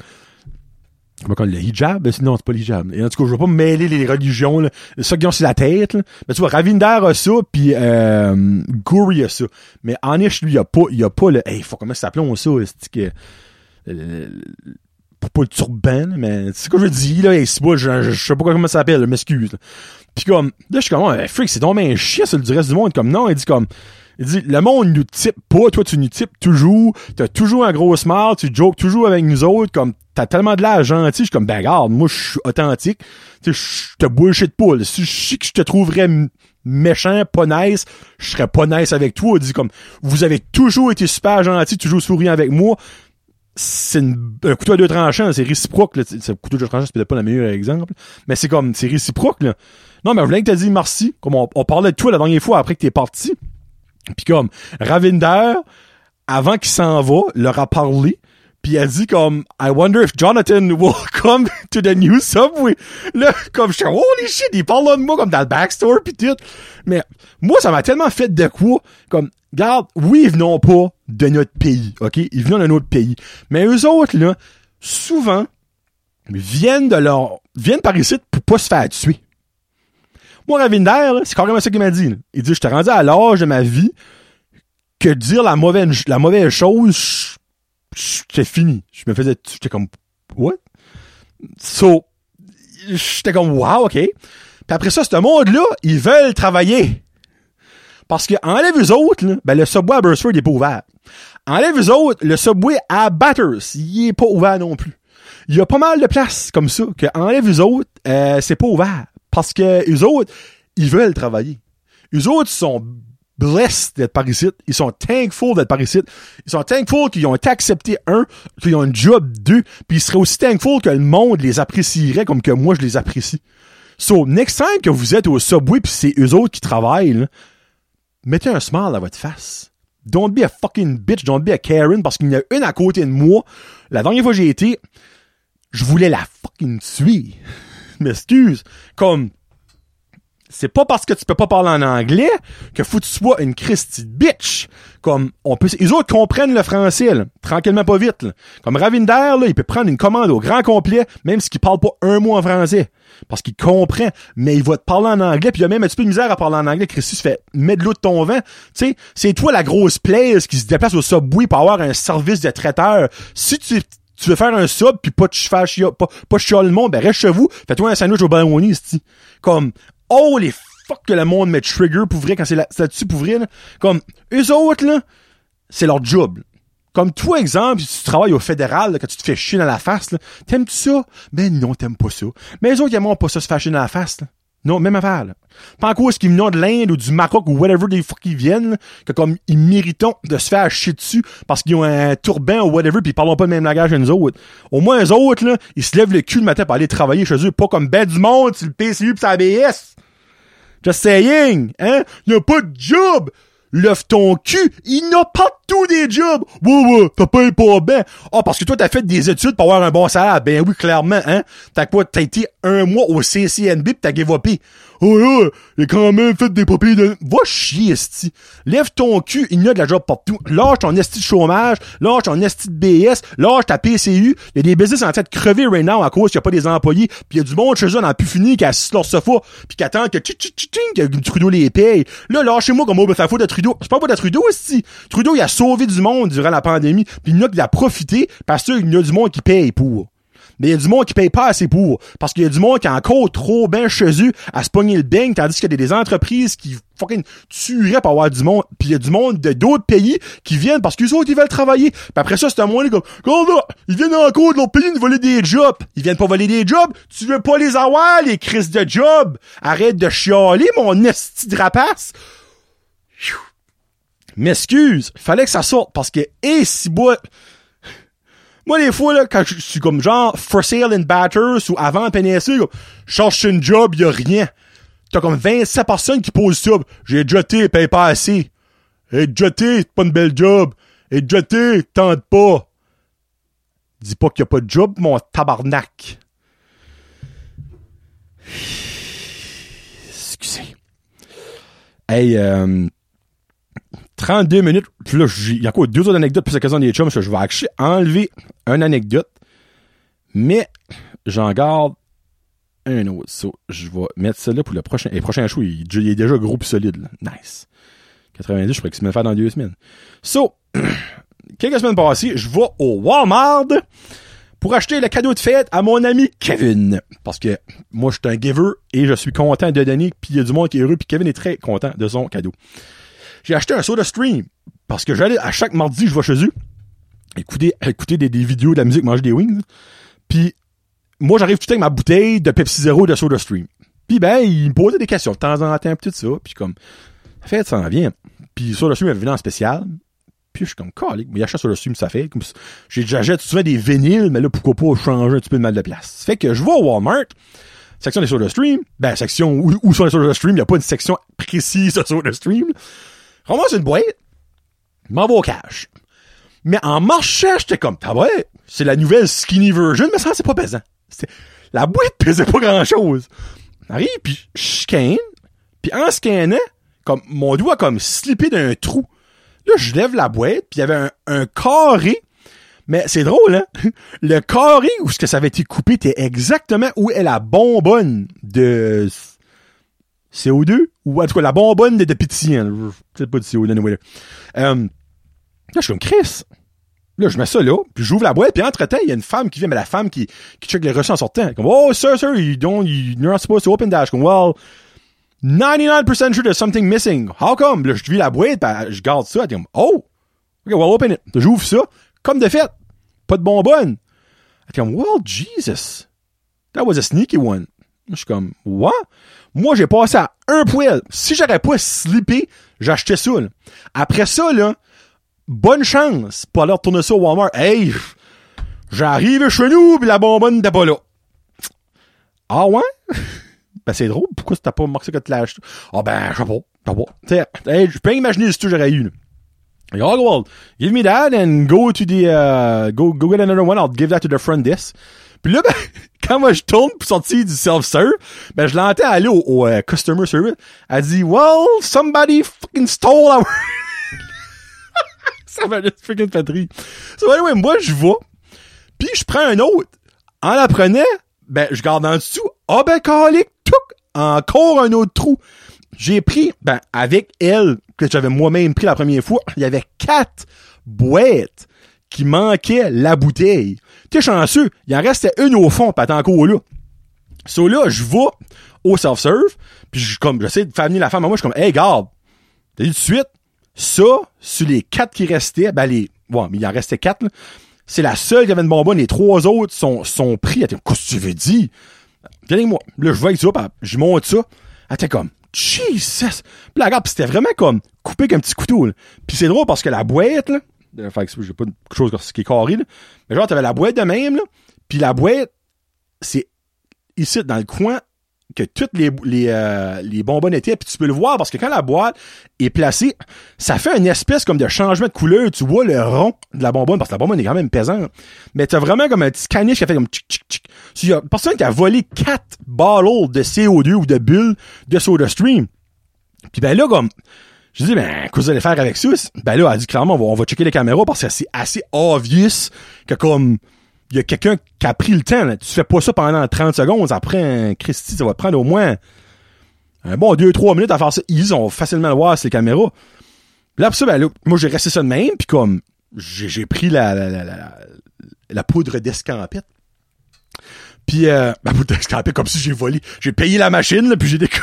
comment on le hijab? Ben, non, c'est pas le hijab. Et en tout cas, je veux pas mêler les religions, là. Ça qui ont sur la tête, là. Mais tu vois, Ravinder a ça, pis euh, Guri a ça. Mais Anish, lui, il a pas, il a pas le, hey, faut comment ça s'appelle ça, c'est que, euh, pas le turban, mais c'est quoi je dis, là, hey, c'est pas, je, sais pas comment ça s'appelle, m'excuse. Pis comme, là, je suis comme, freak, c'est donc un chien sur le reste du monde. Comme, non, il dit comme, il dit, le monde nous type pas, toi, tu nous types toujours, t'as toujours un gros smile, tu jokes toujours avec nous autres, comme, t'as tellement de l'air gentil, je suis comme, ben, regarde, moi, je suis authentique, tu je te bullshit pas, là. Si je que je te trouverais méchant, pas nice, je serais pas nice avec toi, il dit comme, vous avez toujours été super gentil, toujours souriant avec moi, c'est un couteau à deux tranchants, c'est réciproque, là. C'est un couteau à deux tranchants, c'est peut-être pas le meilleur exemple, mais c'est comme, c'est réciproque, là. Non, mais je voulais que t'as dit merci, comme on, on parlait de toi la dernière fois après que t'es parti. Puis comme Ravinder, avant qu'il s'en va, leur a parlé. Puis a dit comme I wonder if Jonathan will (laughs) come to the new subway. Là, comme je suis holy shit, il parle de moi comme dans le backstore pis tout. Mais moi, ça m'a tellement fait de quoi. Comme, regarde, oui, ils venons pas de notre pays, ok? Ils viennent d'un autre pays. Mais eux autres, là, souvent, viennent de leur, viennent par ici pour pas se faire tuer. Moi, Ravinder, c'est carrément ça qu'il m'a dit. Il dit, je t'ai rendu à l'âge de ma vie que dire la mauvaise, la mauvaise chose, c'était fini. Je me faisais, j'étais comme, what? So, j'étais comme, wow, ok. Puis après ça, ce monde-là, ils veulent travailler. Parce que enlève eux autres, ben le subway à Burstford, il est pas ouvert. Enlève eux autres, le subway à Batters, il est pas ouvert non plus. Il y a pas mal de places comme ça, que enlève eux autres, euh, c'est pas ouvert. Parce que eux autres, ils veulent travailler. Eux autres sont blessed d'être par ici. Ils sont thankful d'être par ici. Ils sont thankful qu'ils ont été acceptés, un, qu'ils ont un job, deux, puis ils seraient aussi thankful que le monde les apprécierait comme que moi je les apprécie. So, next time que vous êtes au Subway pis c'est eux autres qui travaillent, là, mettez un smile à votre face. Don't be a fucking bitch, don't be a Karen, parce qu'il y en a une à côté de moi. La dernière fois que j'ai été, je voulais la fucking tuer. M'excuse. Comme, c'est pas parce que tu peux pas parler en anglais que faut que tu une Christy bitch. Comme, on peut, les autres comprennent le français, là, tranquillement pas vite. Comme Ravinder, là, il peut prendre une commande au grand complet, même s'il parle pas un mot en français. Parce qu'il comprend, mais il va te parler en anglais, puis il a même un petit peu de misère à parler en anglais. Christy se fait mettre de l'eau de ton vent. Tu sais, c'est toi la grosse plaise qui se déplace au subway pour avoir un service de traiteur. Si tu, tu veux faire un sub puis pas faire chier, pas, pas chialer le monde, ben reste chez vous, fais-toi un sandwich au baloney, c'ti. Comme, oh les fuck que le monde met trigger pour vrai quand c'est là- c'est là-dessus pour vrai, là. Comme, eux autres, là, c'est leur job. Comme toi, exemple, si tu travailles au fédéral, là, quand tu te fais chier dans la face, t'aimes-tu ça? Ben non, t'aimes pas ça. Mais les autres, ils aiment pas ça se faire chier dans la face, là. Non, même affaire, là. Pas en cause qu'ils viennent de l'Inde ou du Maroc ou whatever des fuck ils viennent, que comme ils méritent de se faire chier dessus parce qu'ils ont un turban ou whatever pis ils parlent pas le même langage que nous autres. Au moins, eux autres, là, ils se lèvent le cul le matin pour aller travailler chez eux, pas comme ben du monde, sur le PCU pis sa ABS. Just saying, hein? Il a pas de job! Lève ton cul! Il n'a pas tous des jobs! Ouais, ouais, t'as pas pas bien. Ah, parce que toi, t'as fait des études pour avoir un bon salaire. Ben oui, clairement, hein? T'as quoi? T'as été un mois au CCNB pis t'as. Oh là, il a quand même fait des papiers de... Va chier, esti. Lève ton cul, il y a de la job partout. Lâche ton esti de chômage, lâche ton esti de BS, lâche ta PCU. Il y a des business en train de crever right now à cause qu'il n'y a pas des employés. Puis il y a du monde chez eux dans plus fini qui assiste leur sofa puis qui attend que tchit tchit tchit que Trudeau les paye. Là, lâchez-moi comme me fait Trudeau. C'est pas faute de Trudeau, esti. Trudeau, il a sauvé du monde durant la pandémie. Puis il y en a qui a profité parce qu'il y a du monde qui paye pour. Mais il y a du monde qui paye pas assez pour. Parce qu'il y a du monde qui est encore trop bien chez eux à se pogner le beigne, tandis qu'il y a des entreprises qui fucking tueraient pour avoir du monde. Puis il y a du monde de d'autres pays qui viennent parce qu'ils autres, ils veulent travailler. Puis après ça, c'est un monde comme, ils viennent encore de l'autre pays de voler des jobs. Ils viennent pas voler des jobs. Tu veux pas les avoir, les crises de jobs. Arrête de chialer, mon esti de rapace. M'excuse, fallait que ça sorte parce que, et si bois, moi, des fois, là, quand je suis comme genre for sale in batters ou avant comme, je cherche une job, y a rien. T'as comme 27 personnes qui posent ça. J'ai jeté, paye pas assez. Et jeté, c'est pas une belle job. Et jeté, tente pas. Dis pas qu'il y a pas de job, mon tabarnak. (sighs) Excusez. Hey, euh, 32 minutes. Puis là, il y a quoi, deux autres anecdotes plus l'occasion des chums. Je vais enlever une anecdote. Mais, j'en garde un autre. So, je vais mettre celle-là pour le prochain. Et prochain show, il, est déjà gros pis solide. là. Nice. 90, je pourrais qu'il se me faire dans deux semaines. So, (clears throat) quelques semaines passées, je vais au Walmart pour acheter le cadeau de fête à mon ami Kevin. Parce que moi, je suis un giver et je suis content de donner. Puis il y a du monde qui est heureux. Puis Kevin est très content de son cadeau. J'ai acheté un soda stream parce que j'allais à chaque mardi, je vais chez eux écouter, écouter des, des vidéos de la musique, manger des wings. Puis moi, j'arrive tout le temps avec ma bouteille de Pepsi Zero de Soda Stream. Puis ben, il me posait des questions de temps en temps, pis tout ça. Puis comme, la fête, ça en vient. Puis Soda Stream est venu en spécial. Puis je suis comme, calique, mais il achète Soda Stream, ça fait. J'ai- j'achète souvent des vinyles, mais là, pourquoi pas changer un petit peu de mal de place. Fait que je vais au Walmart, section des Soda Stream. Ben, section où, sont les Soda Stream, il n'y a pas une section précise de Soda Stream. Ramasse une boîte, m'en va au cash. Mais en marchant, j'étais comme, ah ouais, c'est la nouvelle skinny version, mais ça, c'est pas pesant. La boîte pesait pas grand chose. Arrive, puis je scanne, puis en scannant, comme, mon doigt a comme slippé d'un trou. Là, je lève la boîte, puis il y avait un, un carré, mais c'est drôle, hein? (laughs) Le carré où ce que ça avait été coupé était exactement où est la bonbonne de CO2, ou en tout cas la bonbonne de, pétillant. là. Peut-être pas de CO2, anyway. Euh, là, je suis comme Chris. Là, je mets ça là, puis j'ouvre la boîte, puis entre-temps, il y a une femme qui vient, mais la femme qui, qui check les reçus en sortant. Comme, oh, sir, sir, you don't, you're not supposed to open that. Je comme, well, 99% sure there's something missing. How come? Là, je vis la boîte, puis je garde ça. Elle comme, oh, ok, well, open it. J'ouvre ça, comme de fait. Pas de bonbonne. Elle comme, well, Jesus. That was a sneaky one. Je suis comme, what? Moi, j'ai passé à un poil. Si j'aurais pas slippé, j'achetais ça, là. Après ça, là, bonne chance pour aller retourner ça au Walmart. Hey, j'arrive chez nous, puis la bonbonne n'était pas là. Ah ouais? (laughs) ben c'est drôle, pourquoi t'as pas marqué que tu l'as acheté? Ah ben, je sais pas, je sais pas. Hey, je peux imaginer le que j'aurais eu, well, give me that and go to the, uh, go, go get another one, I'll give that to the front desk. Puis là, (laughs) ben, quand moi je tourne pour sortir du self-serve, ben je l'entends aller au, au euh, customer service. Elle dit, well, somebody fucking stole our... (laughs) ça m'a juste freaking fait rire. So anyway, moi je vais, puis je prends un autre. En la prenant, ben je garde en dessous. Ah ben calique, touc, encore un autre trou. J'ai pris, ben avec elle, que j'avais moi-même pris la première fois, il y avait quatre boîtes qui manquaient la bouteille. T'es chanceux, il en restait une au fond, elle était encore là. So là, je vais au self-serve, puis comme, j'essaie de faire venir la femme à moi, je suis comme, hey, garde, t'as dit tout de suite, ça, sur les quatre qui restaient, ben les, ouais, mais il en restait quatre, là, c'est la seule qui avait une bonbonne, les trois autres sont, sont pris. Elle qu'est-ce que tu veux dire? Viens avec moi. Là, je vais avec ça, pis je monte ça. Elle était comme, Jesus! Puis la regarde, c'était vraiment comme, coupé avec un petit couteau, là. Puis c'est drôle parce que la boîte, là, fait que j'ai pas quelque chose qui est carré, là. Mais genre, t'avais la boîte de même, là. Puis la boîte, c'est ici, dans le coin, que toutes les, les, euh, les bonbonnes étaient, puis tu peux le voir parce que quand la boîte est placée, ça fait une espèce comme de changement de couleur. Tu vois le rond de la bonbonne, parce que la bonbonne est quand même pesante. Mais t'as vraiment comme un petit caniche qui a fait comme tchic tchic tchic. Il y a personne qui a volé quatre bottles de CO2 ou de bulles de Soda Stream. Puis ben là, comme, je dis, ben, qu'est-ce que vous allez faire avec ça? Ben là, elle dit clairement, on va, on va checker les caméras parce que c'est assez obvious que comme, il y a quelqu'un qui a pris le temps, là. Tu fais pas ça pendant 30 secondes. Après, un Christy, ça va prendre au moins un bon 2-3 minutes à faire ça. Ils ont facilement le voir les caméras. Là, pour ça, ben là, moi, j'ai resté ça de même, puis comme, j'ai pris la, la, la, la, la poudre d'escampette. Puis, euh, ma bouteille scrapée comme si j'ai volé. J'ai payé la machine, là, puis j'ai décollé.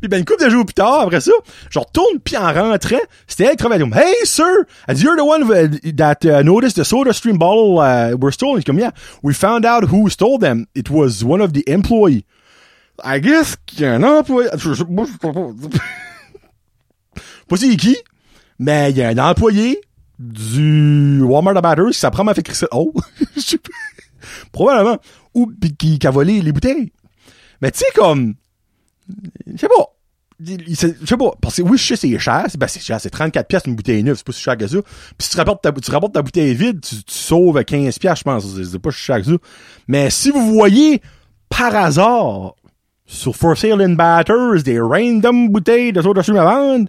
Puis ben, une couple de jours plus tard, après ça, je retourne, puis en rentrant, c'était elle qui travaillait. Hey, sir! Dit, you're the one that uh, noticed the soda stream bottle uh, were stolen. Comme, yeah, we found out who stole them. It was one of the employees. I guess qu'il y a un employé... (laughs) Pas. c'est qui, mais il y a un employé du Walmart de Batters qui s'est probablement fait crisser. Oh! (laughs) Je sais pas. probablement. Ou pis qui, qui a volé les bouteilles. Mais tu sais, comme. Je sais pas. Je sais pas. Parce que oui, je sais c'est cher. C'est ben, cher. C'est 34 pièces une bouteille neuve. C'est pas si cher que ça. Puis si tu rapportes ta, tu rapportes ta bouteille vide, tu, sauves 15 pièces, je pense. C'est pas si cher que ça. Mais si vous voyez, par hasard, sur For Sale in Batters, des random bouteilles de soda à vendre,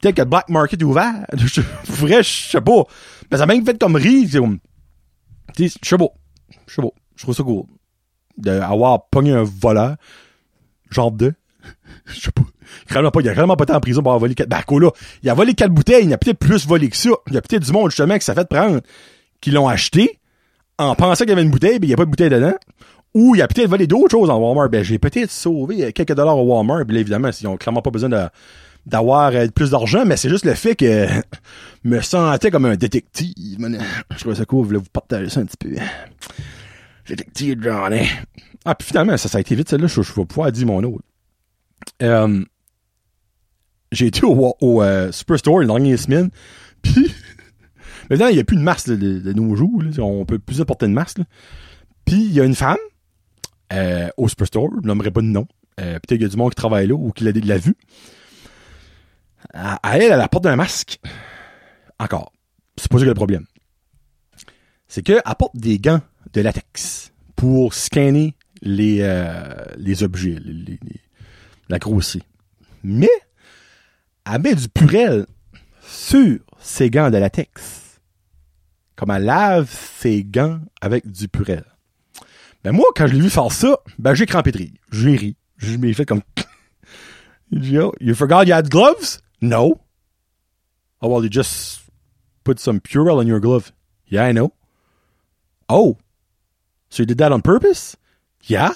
peut-être que le black market est ouvert. (laughs) Je, je sais pas. Mais ça m'a même fait comme rire. je sais pas. Je sais pas. Je trouve ça cool. D'avoir pogné un voleur. Genre de. (laughs) Je sais pas. Vraiment pas, il a vraiment pas été en prison pour avoir volé quatre. Ben, là, il a volé quatre bouteilles, il a peut-être plus volé que ça. Il y a peut-être du monde, justement, qui s'est fait prendre, qui l'ont acheté, en pensant qu'il y avait une bouteille, mais il n'y a pas de bouteille dedans. Ou il a peut-être volé d'autres choses en Walmart. Ben, j'ai peut-être sauvé quelques dollars au Walmart. Puis là, évidemment, ils ont clairement pas besoin de, d'avoir euh, plus d'argent, mais c'est juste le fait que (laughs) me sentais comme un détective. Je trouvais ça cool, je voulais vous partager ça un petit peu. Détective Johnny. Ah, puis finalement, ça, ça a été vite, celle-là, je, vais pouvoir dire mon autre. Euh, j'ai été au, euh, Superstore une dernière semaine, (laughs) puis maintenant, il n'y a plus de masque là, de, nos jours. Là, on peut plus porter de masque. Puis il y a une femme euh, au Superstore, je nommerai pas de nom. Peut-être qu'il y a du monde qui travaille là ou qui l'a l'a vu. À, à elle, elle apporte un masque. Encore. C'est pas ça que le problème. C'est qu'elle apporte des gants de latex pour scanner les, euh, les objets, les, les- la grosserie. Mais, elle met du purel sur ses gants de latex. Comme elle lave ses gants avec du purel. Ben moi, quand je l'ai vu faire ça, ben j'ai crampé de rire. J'ai ri. Je m'ai fait comme... (laughs) Dit, oh, you forgot you had gloves? No. Oh, well, you just put some Purell on your glove. Yeah, I know. Oh. So you did that on purpose? Yeah.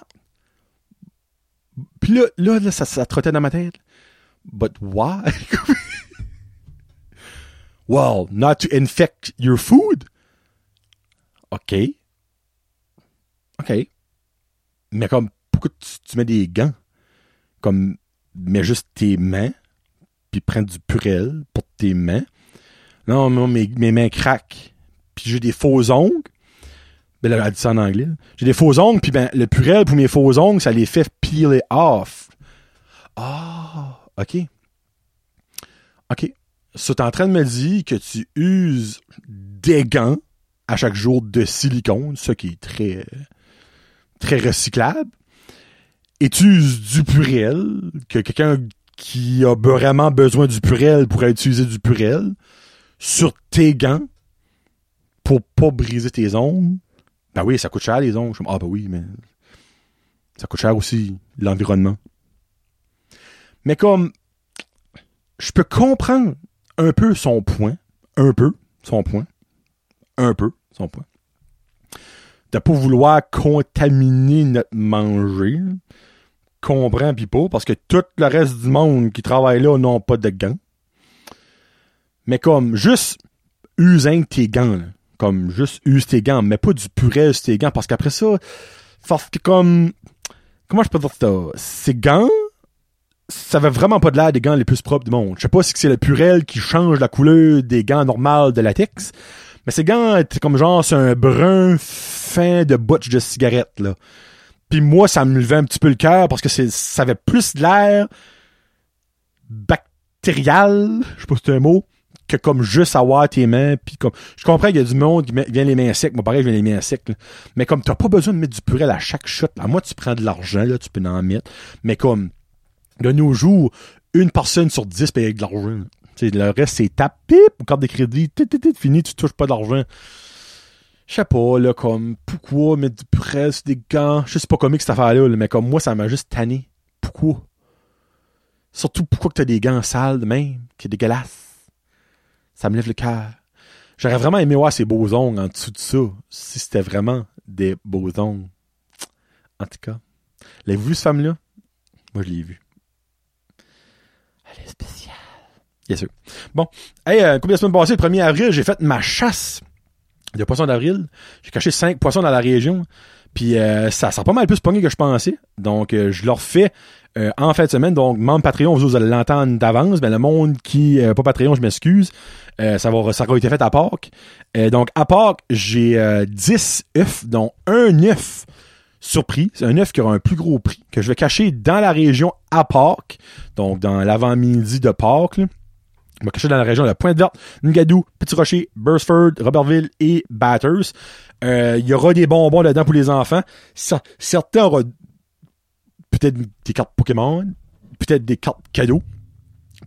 Puis là, là, là, ça, trottait dans ma tête. But why? (laughs) well, not to infect your food. OK. OK. Mais comme, pourquoi tu, tu mets des gants? Comme, mets juste tes mains, puis prends du purel pour tes mains. Non, non, mes, mes mains craquent. Puis j'ai des faux ongles. Ben là, elle dit ça en anglais. J'ai des faux ongles, puis ben, le purel pour mes faux ongles, ça les fait peeler off. Ah, OK. OK. Ça, t'es en train de me dire que tu uses des gants à chaque jour de silicone, ce qui est très, très recyclable. Et tu uses du purel, que quelqu'un qui a vraiment besoin du purel pourrait utiliser du purel sur tes gants pour pas briser tes ongles. Ben oui, ça coûte cher les ongles. Ah ben oui, mais ça coûte cher aussi l'environnement. Mais comme je peux comprendre un peu son point, un peu son point, un peu son point, de pas vouloir contaminer notre manger. Comprends pis pas, parce que tout le reste du monde qui travaille là n'ont pas de gants. Mais comme juste de tes gants, là. Comme juste use tes gants, mais pas du purée sur tes gants, parce qu'après ça, ça fait comme comment je peux dire ça? Ces gants, ça avait vraiment pas de l'air des gants les plus propres du monde. Je sais pas si c'est le purel qui change la couleur des gants normales de latex, mais ces gants étaient comme genre c'est un brun fin de butch de cigarette là. Puis moi ça me levait un petit peu le cœur parce que ça avait plus de l'air bactérial, je sais pas si c'est un mot, que comme juste avoir tes mains puis comme je comprends qu'il y a du monde qui vient les mains secs. Moi pareil je viens les mains secs là. mais comme t'as pas besoin de mettre du purel à chaque shot à moi tu prends de l'argent là tu peux en mettre. Mais comme de nos jours une personne sur dix paye de l'argent le reste c'est tape pip carte de crédit fini tu touches pas d'argent je sais pas là comme pourquoi mettre du purel sur des gants? Je sais pas comique cette affaire là mais comme moi ça m'a juste tanné. Pourquoi? Surtout pourquoi que t'as des gants sales de même qui est dégueulasse ça me lève le cœur. J'aurais vraiment aimé voir ces beaux ongles en dessous de ça, si c'était vraiment des beaux ongles. En tout cas, l'avez-vous vu, cette femme-là? Moi, je l'ai vue. Elle est spéciale. Bien sûr. Bon. Hey, euh, couple de semaines passées, le 1er avril, j'ai fait ma chasse de poissons d'avril. J'ai caché cinq poissons dans la région. Puis euh, ça sent pas mal plus pogné que je pensais. Donc, euh, je leur fais euh, en fin de semaine. Donc, membre Patreon, vous, allez l'entendre d'avance. Mais le monde qui euh, pas Patreon, je m'excuse. Euh, ça va ça aura été fait à Pâques. Donc, à Pâques, j'ai euh, 10 œufs, dont un œuf surpris. C'est un œuf qui aura un plus gros prix, que je vais cacher dans la région à Pâques. Donc, dans l'avant-midi de Pâques. là. Je vais cacher dans la région de la Pointe-Verte, Ngadou, Petit Rocher, Burstford, Robertville et Batters. Il y aura des bonbons là-dedans pour les enfants. Cer- certains auront peut-être des cartes Pokémon, peut-être des cartes cadeaux,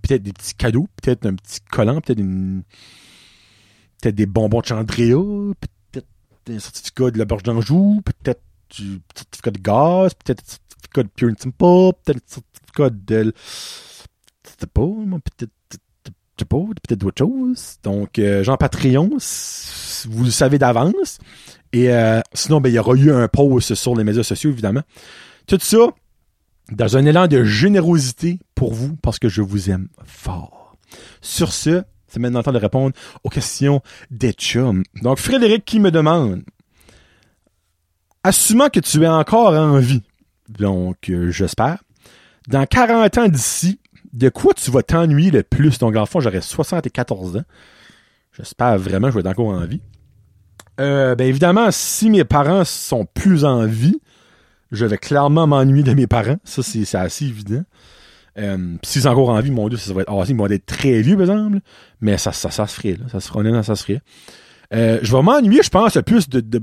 peut-être des petits cadeaux, peut-être un petit collant, peut-être une... peut-être des bonbons de Chandria, peut-être un certificat de la Berge d'Anjou, peut-être du certificat de gaz, peut-être un certificat de Pure and Simple, peut-être un certificat de... Je sais pas, peut-être je sais pas, peut-être d'autres choses. Donc, euh, Jean Patreon, vous le savez d'avance. Et euh, sinon, ben, il y aura eu un post sur les médias sociaux, évidemment. Tout ça, dans un élan de générosité pour vous, parce que je vous aime fort. Sur ce, c'est maintenant temps de répondre aux questions des chums. Donc, Frédéric qui me demande, assumant que tu es encore en vie, donc euh, j'espère, dans 40 ans d'ici, de quoi tu vas t'ennuyer le plus? Donc, en fond, j'aurais 74 ans. J'espère vraiment que je vais être encore en vie. Euh, ben évidemment, si mes parents sont plus en vie, je vais clairement m'ennuyer de mes parents. Ça, c'est assez évident. Euh, s'ils sont encore en vie, mon Dieu, ça va être. Si, ils vont être très vieux, par exemple. Mais ça, ça, ça se ferait, là. Ça se ferait, ça se ferait. Euh, je vais m'ennuyer, je pense, plus de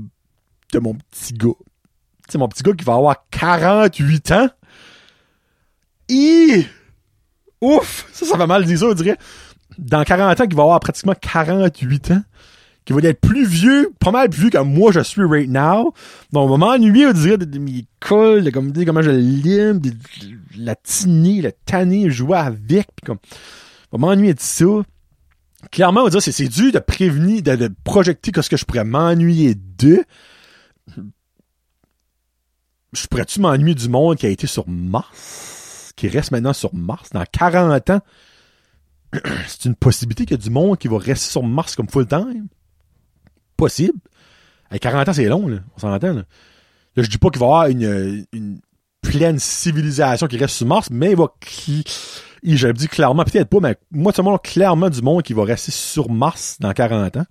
mon petit gars. Tu sais, mon petit gars qui va avoir 48 ans. Et Ouf! Ça, ça va mal dire ça, on dirait. Dans 40 ans, qui va avoir pratiquement 48 ans, qui va être plus vieux, pas mal plus vieux que moi je suis right now. Donc, on va m'ennuyer, on dirait, de, mes cols, de, comme, comment je l'aime, de, la tiner, la tanner, jouer avec, pis comme, on va m'ennuyer de ça. Clairement, on va dire, c'est, c'est dur de prévenir, de, de projeter qu'est-ce que je pourrais m'ennuyer de. Je pourrais-tu m'ennuyer du monde qui a été sur Mars? Qui reste maintenant sur Mars dans 40 ans? (clears throat) c'est une possibilité qu'il y a du monde qui va rester sur Mars comme full time? Possible. À 40 ans, c'est long. On s'entend, là. Là, je dis pas qu'il va y avoir une, une pleine civilisation qui reste sur Mars, mais il va... J'avais dit clairement, peut-être pas, mais moi, tout le monde, clairement du monde qui va rester sur Mars dans 40 ans.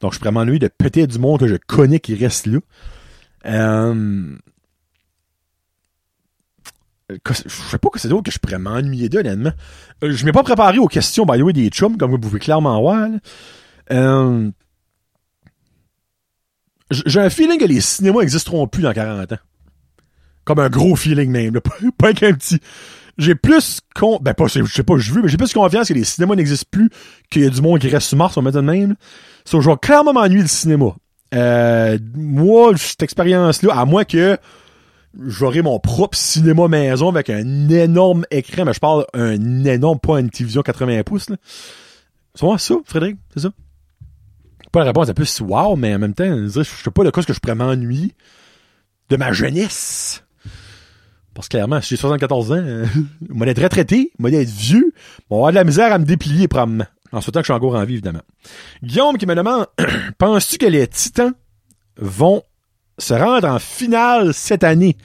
Donc, je pourrais m'ennuyer de peut-être du monde que je connais qui reste là. Euh... Je sais pas que c'est d'autre que je pourrais m'ennuyer d'eux, honnêtement. Euh, Je m'ai pas préparé aux questions, by the way, des chums, comme vous pouvez clairement voir. Euh... J'ai un feeling que les cinémas existeront plus dans 40 ans. Comme un gros feeling même, là. (laughs) pas qu'un petit. J'ai plus con... Ben, pas, je sais pas, je veux, mais j'ai plus confiance que les cinémas n'existent plus, qu'il y a du monde qui reste sur Mars, on de même. So, je vais clairement m'ennuyer du cinéma. Euh, moi, cette expérience-là, à moins que j'aurai mon propre cinéma maison avec un énorme écran, mais je parle un énorme, pas une télévision 80 pouces, là. C'est vraiment ça, Frédéric? C'est ça? Pas la réponse la plus wow, mais en même temps, je sais pas de quoi est-ce que je pourrais m'ennuyer de ma jeunesse. Parce que clairement, j'ai 74 ans, euh, (laughs) moi d'être retraité, moi d'être vieux, on va de la misère à me déplier probablement. En souhaitant que je suis encore en vie, évidemment. Guillaume qui me demande, (clears throat) penses-tu que les Titans vont se rendre en finale cette année?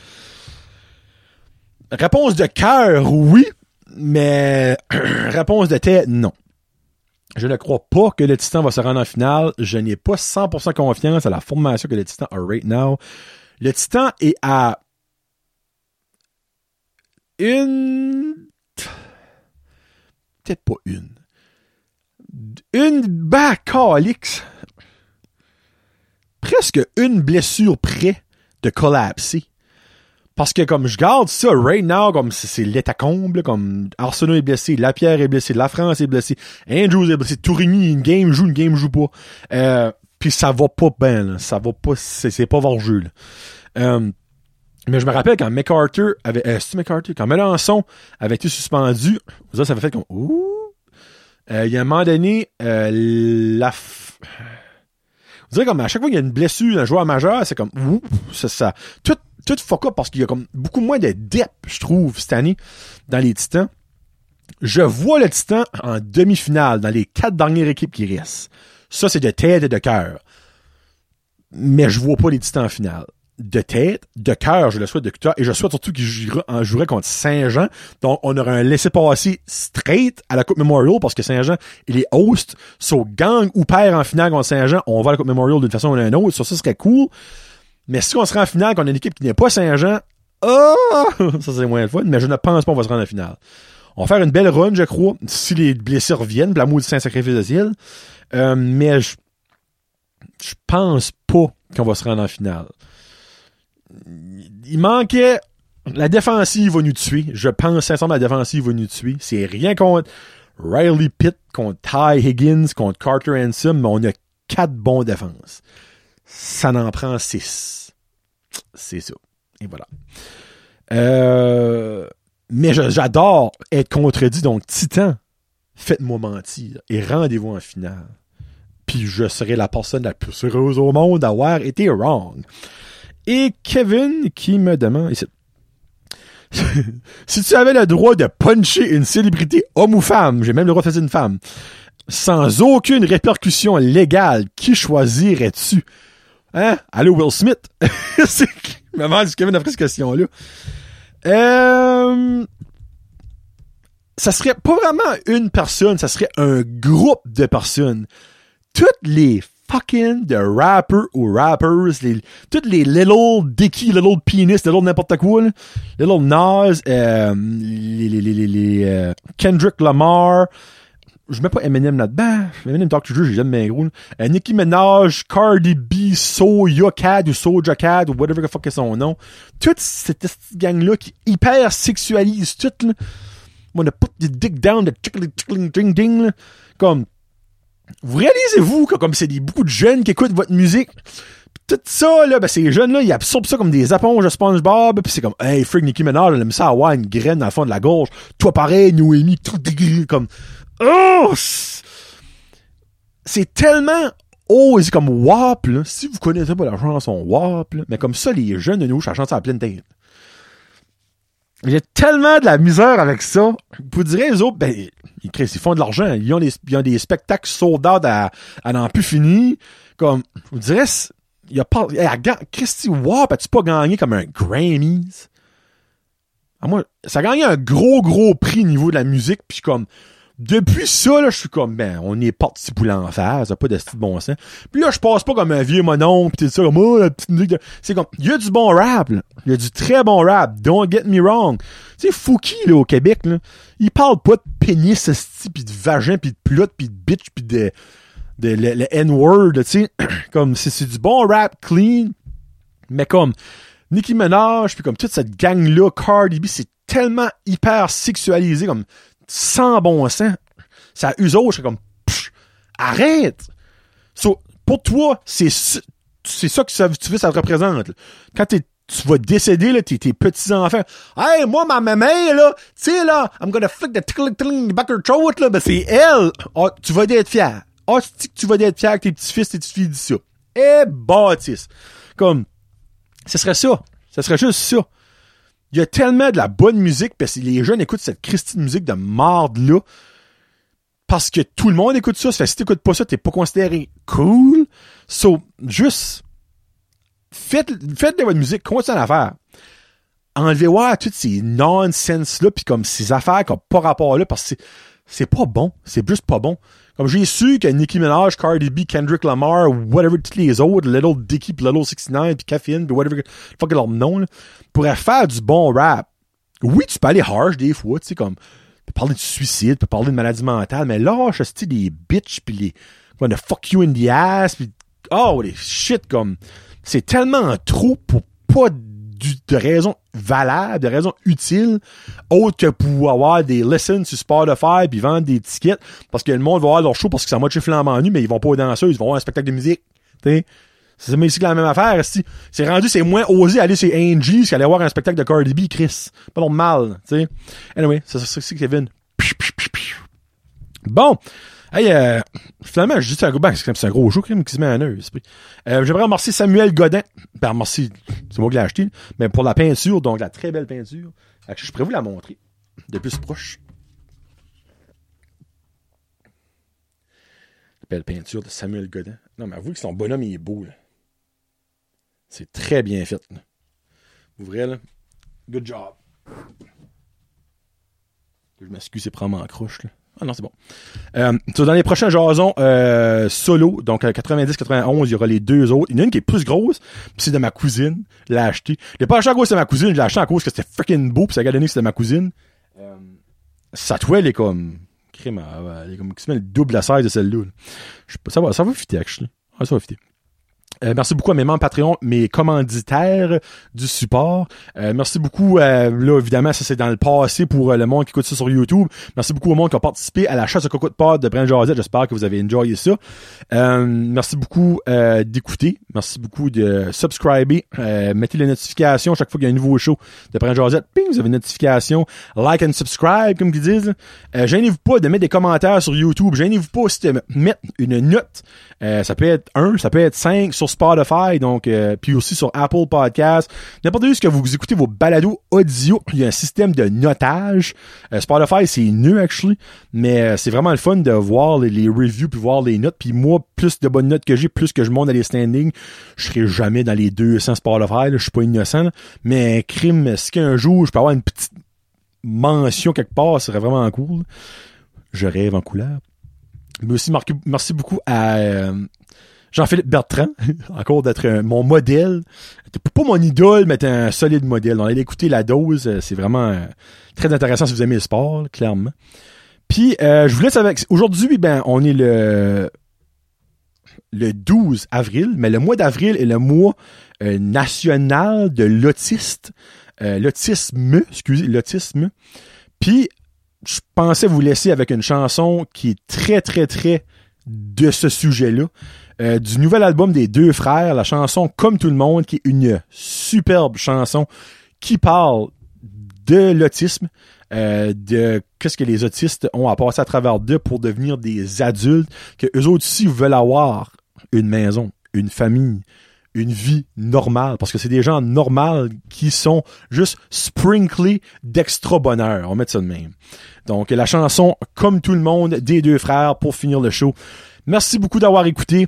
Réponse de cœur, oui, mais (clears throat) réponse de tête, non. Je ne crois pas que le Titan va se rendre en finale. Je n'ai pas 100% confiance à la formation que le Titan a right now. Le Titan est à une... Peut-être pas une. Une bah, calix. Presque une blessure près de collapser. Parce que comme je garde ça right now, comme c'est l'état comble, comme Arsenault est blessé, Lapierre est blessé, La France est blessé, Andrews est blessé, Tourigny, une game joue, une game joue pas. Euh, Puis ça va pas bien, ça va pas, c'est pas. Là. Euh, mais je me rappelle quand MacArthur avait, euh, MacArthur, quand Melançon avait été suspendu, ça, ça avait fait comme, ouh. Euh, il y a un moment donné, euh, la, dirais comme à chaque fois qu'il y a une blessure d'un joueur majeur, c'est comme, ouh, c'est ça. Tout, tout fuck up parce qu'il y a comme beaucoup moins de depth, je trouve, cette année, dans les Titans. Je vois le Titan en demi-finale, dans les quatre dernières équipes qui restent. Ça, c'est de tête et de cœur. Mais je vois pas les Titans en finale. De tête, de cœur, je le souhaite de cœur, et je souhaite surtout en joueraient contre Saint-Jean. Donc, on aurait un laissé-passer straight à la Coupe Memorial, parce que Saint-Jean, il est host. So, gang ou père en finale contre Saint-Jean, on va à la Coupe Memorial d'une façon ou d'une autre. Ça, ça serait cool. Mais si on serait en finale contre une équipe qui n'est pas Saint-Jean, oh! (laughs) ça, c'est moins le fun, mais je ne pense pas qu'on va se rendre en finale. On va faire une belle run, je crois, si les blessés reviennent, l'amour du Saint-Sacrifice de ciel. Euh, mais je, je pense pas qu'on va se rendre en finale. Il manquait la défensive va nous tuer. Je pense sincèrement la défensive va nous tuer. C'est rien contre Riley Pitt, contre Ty Higgins, contre Carter Hanson, mais on a quatre bons défenses. Ça n'en prend six. C'est ça. Et voilà. Euh, mais j'adore être contredit. Donc, Titan, faites-moi mentir et rendez-vous en finale. Puis je serai la personne la plus heureuse au monde d'avoir été wrong. Et Kevin qui me demande ici. (laughs) si tu avais le droit de puncher une célébrité homme ou femme, j'ai même le droit de faire une femme, sans aucune répercussion légale, qui choisirais-tu? Hein? Allô, Will Smith? (laughs) C'est si Kevin a pris cette question-là. Euh, ça serait pas vraiment une personne, ça serait un groupe de personnes. Toutes les fucking de rappers ou rappers, les, toutes les little Dicky, little penis, little n'importe quoi, là. little Nas, euh, les, les, les, les, euh, Kendrick Lamar, je mets pas Eminem là-dedans. Eminem Talk to You, j'ai jamais gros. Euh, Nicki Minaj, Cardi B, Soya Cat ou Soja Cat ou whatever the fuck est son nom. Toute cette, gang-là qui hyper sexualise tout, là. Wanna put the dick down, the tickling, tickling, ding, ding. Comme, vous réalisez-vous que comme c'est beaucoup de jeunes qui écoutent votre musique, tout ça, là, ben, ces jeunes-là, ils absorbent ça comme des éponges de SpongeBob, pis c'est comme, hey, freak Nicki Minaj, elle aime ça avoir une graine dans le fond de la gorge. Toi, pareil, Noémie, tout comme, oh! c'est- C'est tellement oh, c'est comme WAP, là. Si vous connaissez pas la chanson WAP, là, mais comme ça, les jeunes de nous, ça chante ça à pleine tête. J'ai tellement de la misère avec ça. Vous direz, les autres, ben, ils, ils font de l'argent. Ils ont des, ils ont des spectacles sold out à, n'en plus fini. Comme, vous direz, il a pas, Christy WAP, as-tu pas gagné comme un Grammys? Ah, moi, ça a gagné un gros, gros prix au niveau de la musique, puis comme, depuis ça, là, je suis comme, ben, on est parti pour l'enfer, ça a pas de style bon sens. Puis là, je passe pas comme un vieux monon, pis tout ça, comme, oh, la petite musique de... C'est comme, il y a du bon rap, là. Il y a du très bon rap, don't get me wrong. Tu sais, Fouki, là, au Québec, là, il parle pas de pénis, pis de vagin, pis de plot, pis de bitch, pis de, de le, le N-word, tu sais. (clears throat) comme, c'est c'est du bon rap clean, mais comme, Nicki Minaj, puis comme toute cette gang-là, Cardi B, c'est tellement hyper sexualisé, comme sans bon sens. Ça autre, je suis comme, pff, arrête! Pour toi, c'est ça- que ça, tu veux, ça te représente. Quand tu vas décéder, tes, petits-enfants. Hey, moi, ma maman, là, tu sais, là, I'm gonna flick the tickling tickling back her throat, là, ben, c'est elle. Ah, tu vas être fier. Tu que tu vas être fier que tes petits-fils, tes petites-filles disent ça? Eh, bâtisse. Comme, ce serait ça. Ce serait juste ça. Il y a tellement de la bonne musique, parce que les jeunes écoutent cette Christine musique de marde-là, parce que tout le monde écoute ça. Ça fait si t'écoutes pas ça, t'es pas considéré cool. So, juste, faites, faites de votre musique, continuez à la faire. Enlevez voir toutes ces nonsense-là, puis comme ces affaires qui ont pas rapport là, parce que c'est pas bon. C'est juste pas bon. Comme j'ai su que Nicki Minaj, Cardi B, Kendrick Lamar, whatever, tous les autres, Little Dicky, pis Little 69, puis Caffeine, puis whatever, fuck leur nom, là, pourraient faire du bon rap. Oui, tu peux aller harsh des fois, tu sais, comme, tu peux parler de suicide, tu peux parler de maladie mentale, mais lâche, tu des bitches, pis les, comme, de fuck you in the ass, oh, les shit, comme, c'est tellement trop pour pas du- de raisons valables, de raisons utiles, autres que pour avoir des listens sur Spotify puis vendre des tickets parce que le monde va voir leur show parce que c'est en mode flambant nu, mais ils vont pas aux danseuses, ils vont voir un spectacle de musique. T'sais. C'est que la même affaire. C'est rendu, c'est moins osé aller chez Angie qu'aller voir un spectacle de Cardi B, Chris. Pas normal, tu sais. Anyway, c'est ça, c'est ça, Kevin. Bon. Hey, euh, finalement, un gros, ben, c'est un gros jeu, qui se met en œuvre. Euh, j'aimerais remercier Samuel Godin. Ben, remercier, c'est moi qui l'ai acheté, mais pour la peinture, donc la très belle peinture. Je pourrais vous la montrer de plus proche. La belle peinture de Samuel Godin. Non, mais avouez que son bonhomme, il est beau. C'est très bien fait, là. Ouvrez, là. Good job. Je m'excuse, c'est probablement en croche, là. Ah non, c'est bon. Euh, dans les prochains jasons euh, solo, donc euh, 90-91, il y aura les deux autres. Il y en a une qui est plus grosse, c'est de ma cousine. Je l'ai acheté. Je l'ai pas acheté à cause de ma cousine, je l'ai acheté à cause que c'était freaking beau, puis ça a donné que c'était ma cousine. Euh, sa toile est comme... Crème, elle est comme qui se double la size de celle-là. ça va, ça va fitter, actually. Ah, ça va fitter. Euh, merci beaucoup à mes membres Patreon, mes commanditaires du support. Euh, merci beaucoup, euh, là évidemment, ça c'est dans le passé pour euh, le monde qui écoute ça sur YouTube. Merci beaucoup au monde qui a participé à la chasse au coco de pod de Brent Josette. J'espère que vous avez enjoyé ça. Euh, merci beaucoup d'écouter. Merci beaucoup de subscriber. Mettez les notifications chaque fois qu'il y a un nouveau show de Brent Josette. Ping, vous avez une notification. Like and subscribe, comme ils disent. Gênez-vous pas de mettre des commentaires sur YouTube. Gênez-vous pas aussi de mettre une note. Ça peut être 1, ça peut être 5 sur Spotify, donc euh, puis aussi sur Apple Podcast. N'importe où ce que vous écoutez vos balados audio, il y a un système de notage. Euh, Spotify, c'est nul actually, mais euh, c'est vraiment le fun de voir les, reviews puis voir les notes. Puis moi, plus de bonnes notes que j'ai, plus que je monte dans les standings, je serai jamais dans les 200 Spotify. Je suis pas innocent, mais crime, si qu'un jour je peux avoir une petite mention quelque part, ce serait vraiment cool. Je rêve en couleur. Mais aussi, merci beaucoup à Jean-Philippe Bertrand, (laughs) encore d'être mon modèle. Pas mon idole, mais un solide modèle. On allait écouter la dose, euh, c'est vraiment euh, très intéressant si vous aimez le sport, clairement. Puis, euh, je vous laisse avec... Aujourd'hui, ben, on est le le 12 avril, mais le mois d'avril est le mois national de l'autiste. L'autisme, excusez, l'autisme. Puis, je pensais vous laisser avec une chanson qui est très, très, très de ce sujet-là. Euh, du nouvel album des deux frères, la chanson Comme tout le monde, qui est une superbe chanson qui parle de l'autisme, euh, de qu'est-ce que les autistes ont à passer à travers d'eux pour devenir des adultes, que eux autres aussi veulent avoir une maison, une famille, une vie normale, parce que c'est des gens normaux qui sont juste sprinklés d'extra bonheur. On mettre ça de même. Donc, la chanson Comme tout le monde des deux frères pour finir le show. Merci beaucoup d'avoir écouté.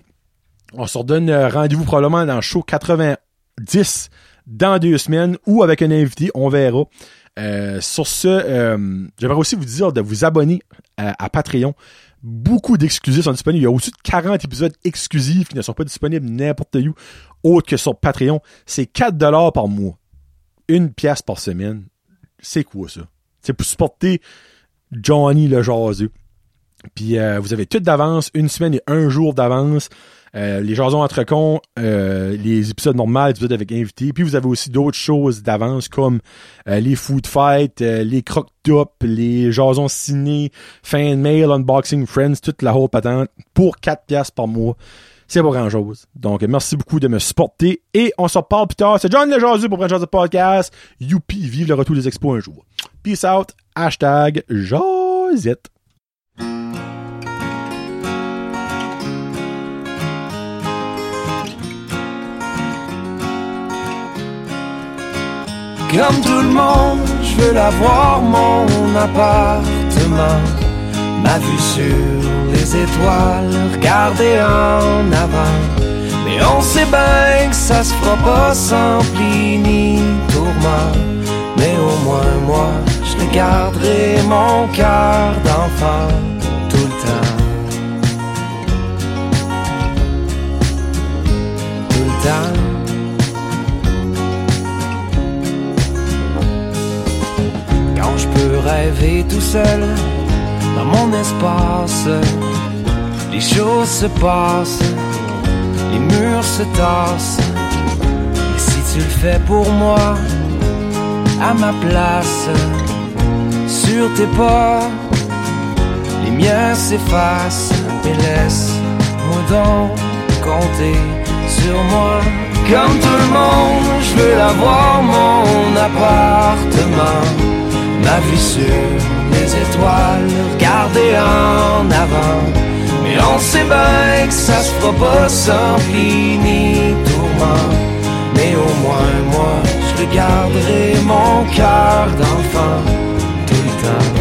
On se redonne euh, rendez-vous probablement dans le show 90 dans deux semaines ou avec un invité, on verra. Euh, sur ce, euh, j'aimerais aussi vous dire de vous abonner à, à Patreon. Beaucoup d'exclusifs sont disponibles. Il y a au-dessus de 40 épisodes exclusifs qui ne sont pas disponibles n'importe où autre que sur Patreon. C'est 4 dollars par mois. Une pièce par semaine. C'est quoi ça? C'est pour supporter Johnny le jaseux. Puis euh, vous avez tout d'avance, une semaine et un jour d'avance. Euh, les jasons entre cons, euh, les épisodes normaux, les épisodes avec invités. Puis vous avez aussi d'autres choses d'avance comme euh, les food fights, les croque top les jasons ciné, fan mail, unboxing friends, toute la whole patente pour 4 piastres par mois. C'est pas grand chose. Donc, merci beaucoup de me supporter et on se reparle plus tard. C'est John le Jaseux pour Brand Podcast. Youpi, vive le retour des expos un jour. Peace out. Hashtag Josette. Comme tout le monde, je veux l'avoir mon appartement. Ma vue sur les étoiles, regarder en avant. Mais on sait bien que ça se fera pas sans pli ni tourment. Mais au moins moi, je garderai mon cœur d'enfant tout le temps. Tout le temps. Rêver tout seul dans mon espace, les choses se passent, les murs se tassent. Mais si tu le fais pour moi, à ma place, sur tes pas, les miens s'effacent. Mais laisse-moi donc compter sur moi. Comme tout le monde, je veux avoir mon appartement. Ma vue sur les étoiles, regarder en avant. on sait bien que ça se fera pas sans pli ni tourment. Mais au moins moi, je le garderai mon cœur d'enfant tout le temps.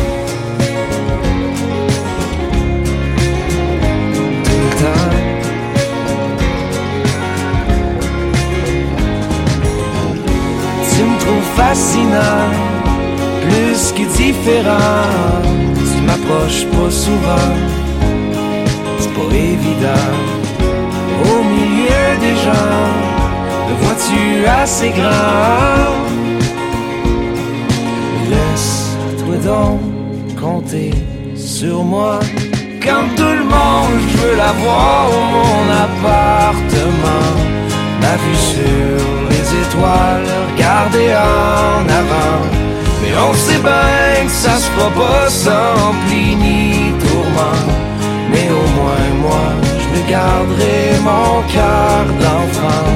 Pas évident. Au milieu des gens, me vois-tu assez grand? Laisse-toi donc compter sur moi. Comme tout le monde, je veux la voir au mon appartement. Ma vue sur les étoiles, regarder en avant. Mais on sait bien que ça se fera pas sans pli ni tourment. Mais au moins moi, je me garderai mon cœur d'enfant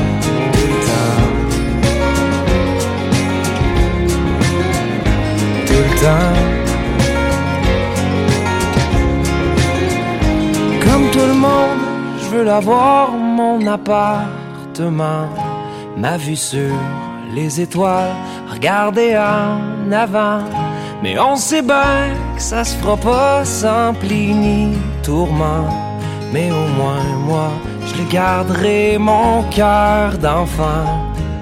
tout le. Comme tout le monde, je veux l'avoir, mon appartement. Ma vue sur les étoiles, regarder en avant. Mais on sait bien que ça se fera pas sans pli ni tourment. Mais au moins moi, je le garderai mon cœur d'enfant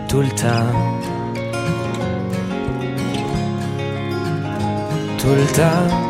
tout le temps. Tout le temps.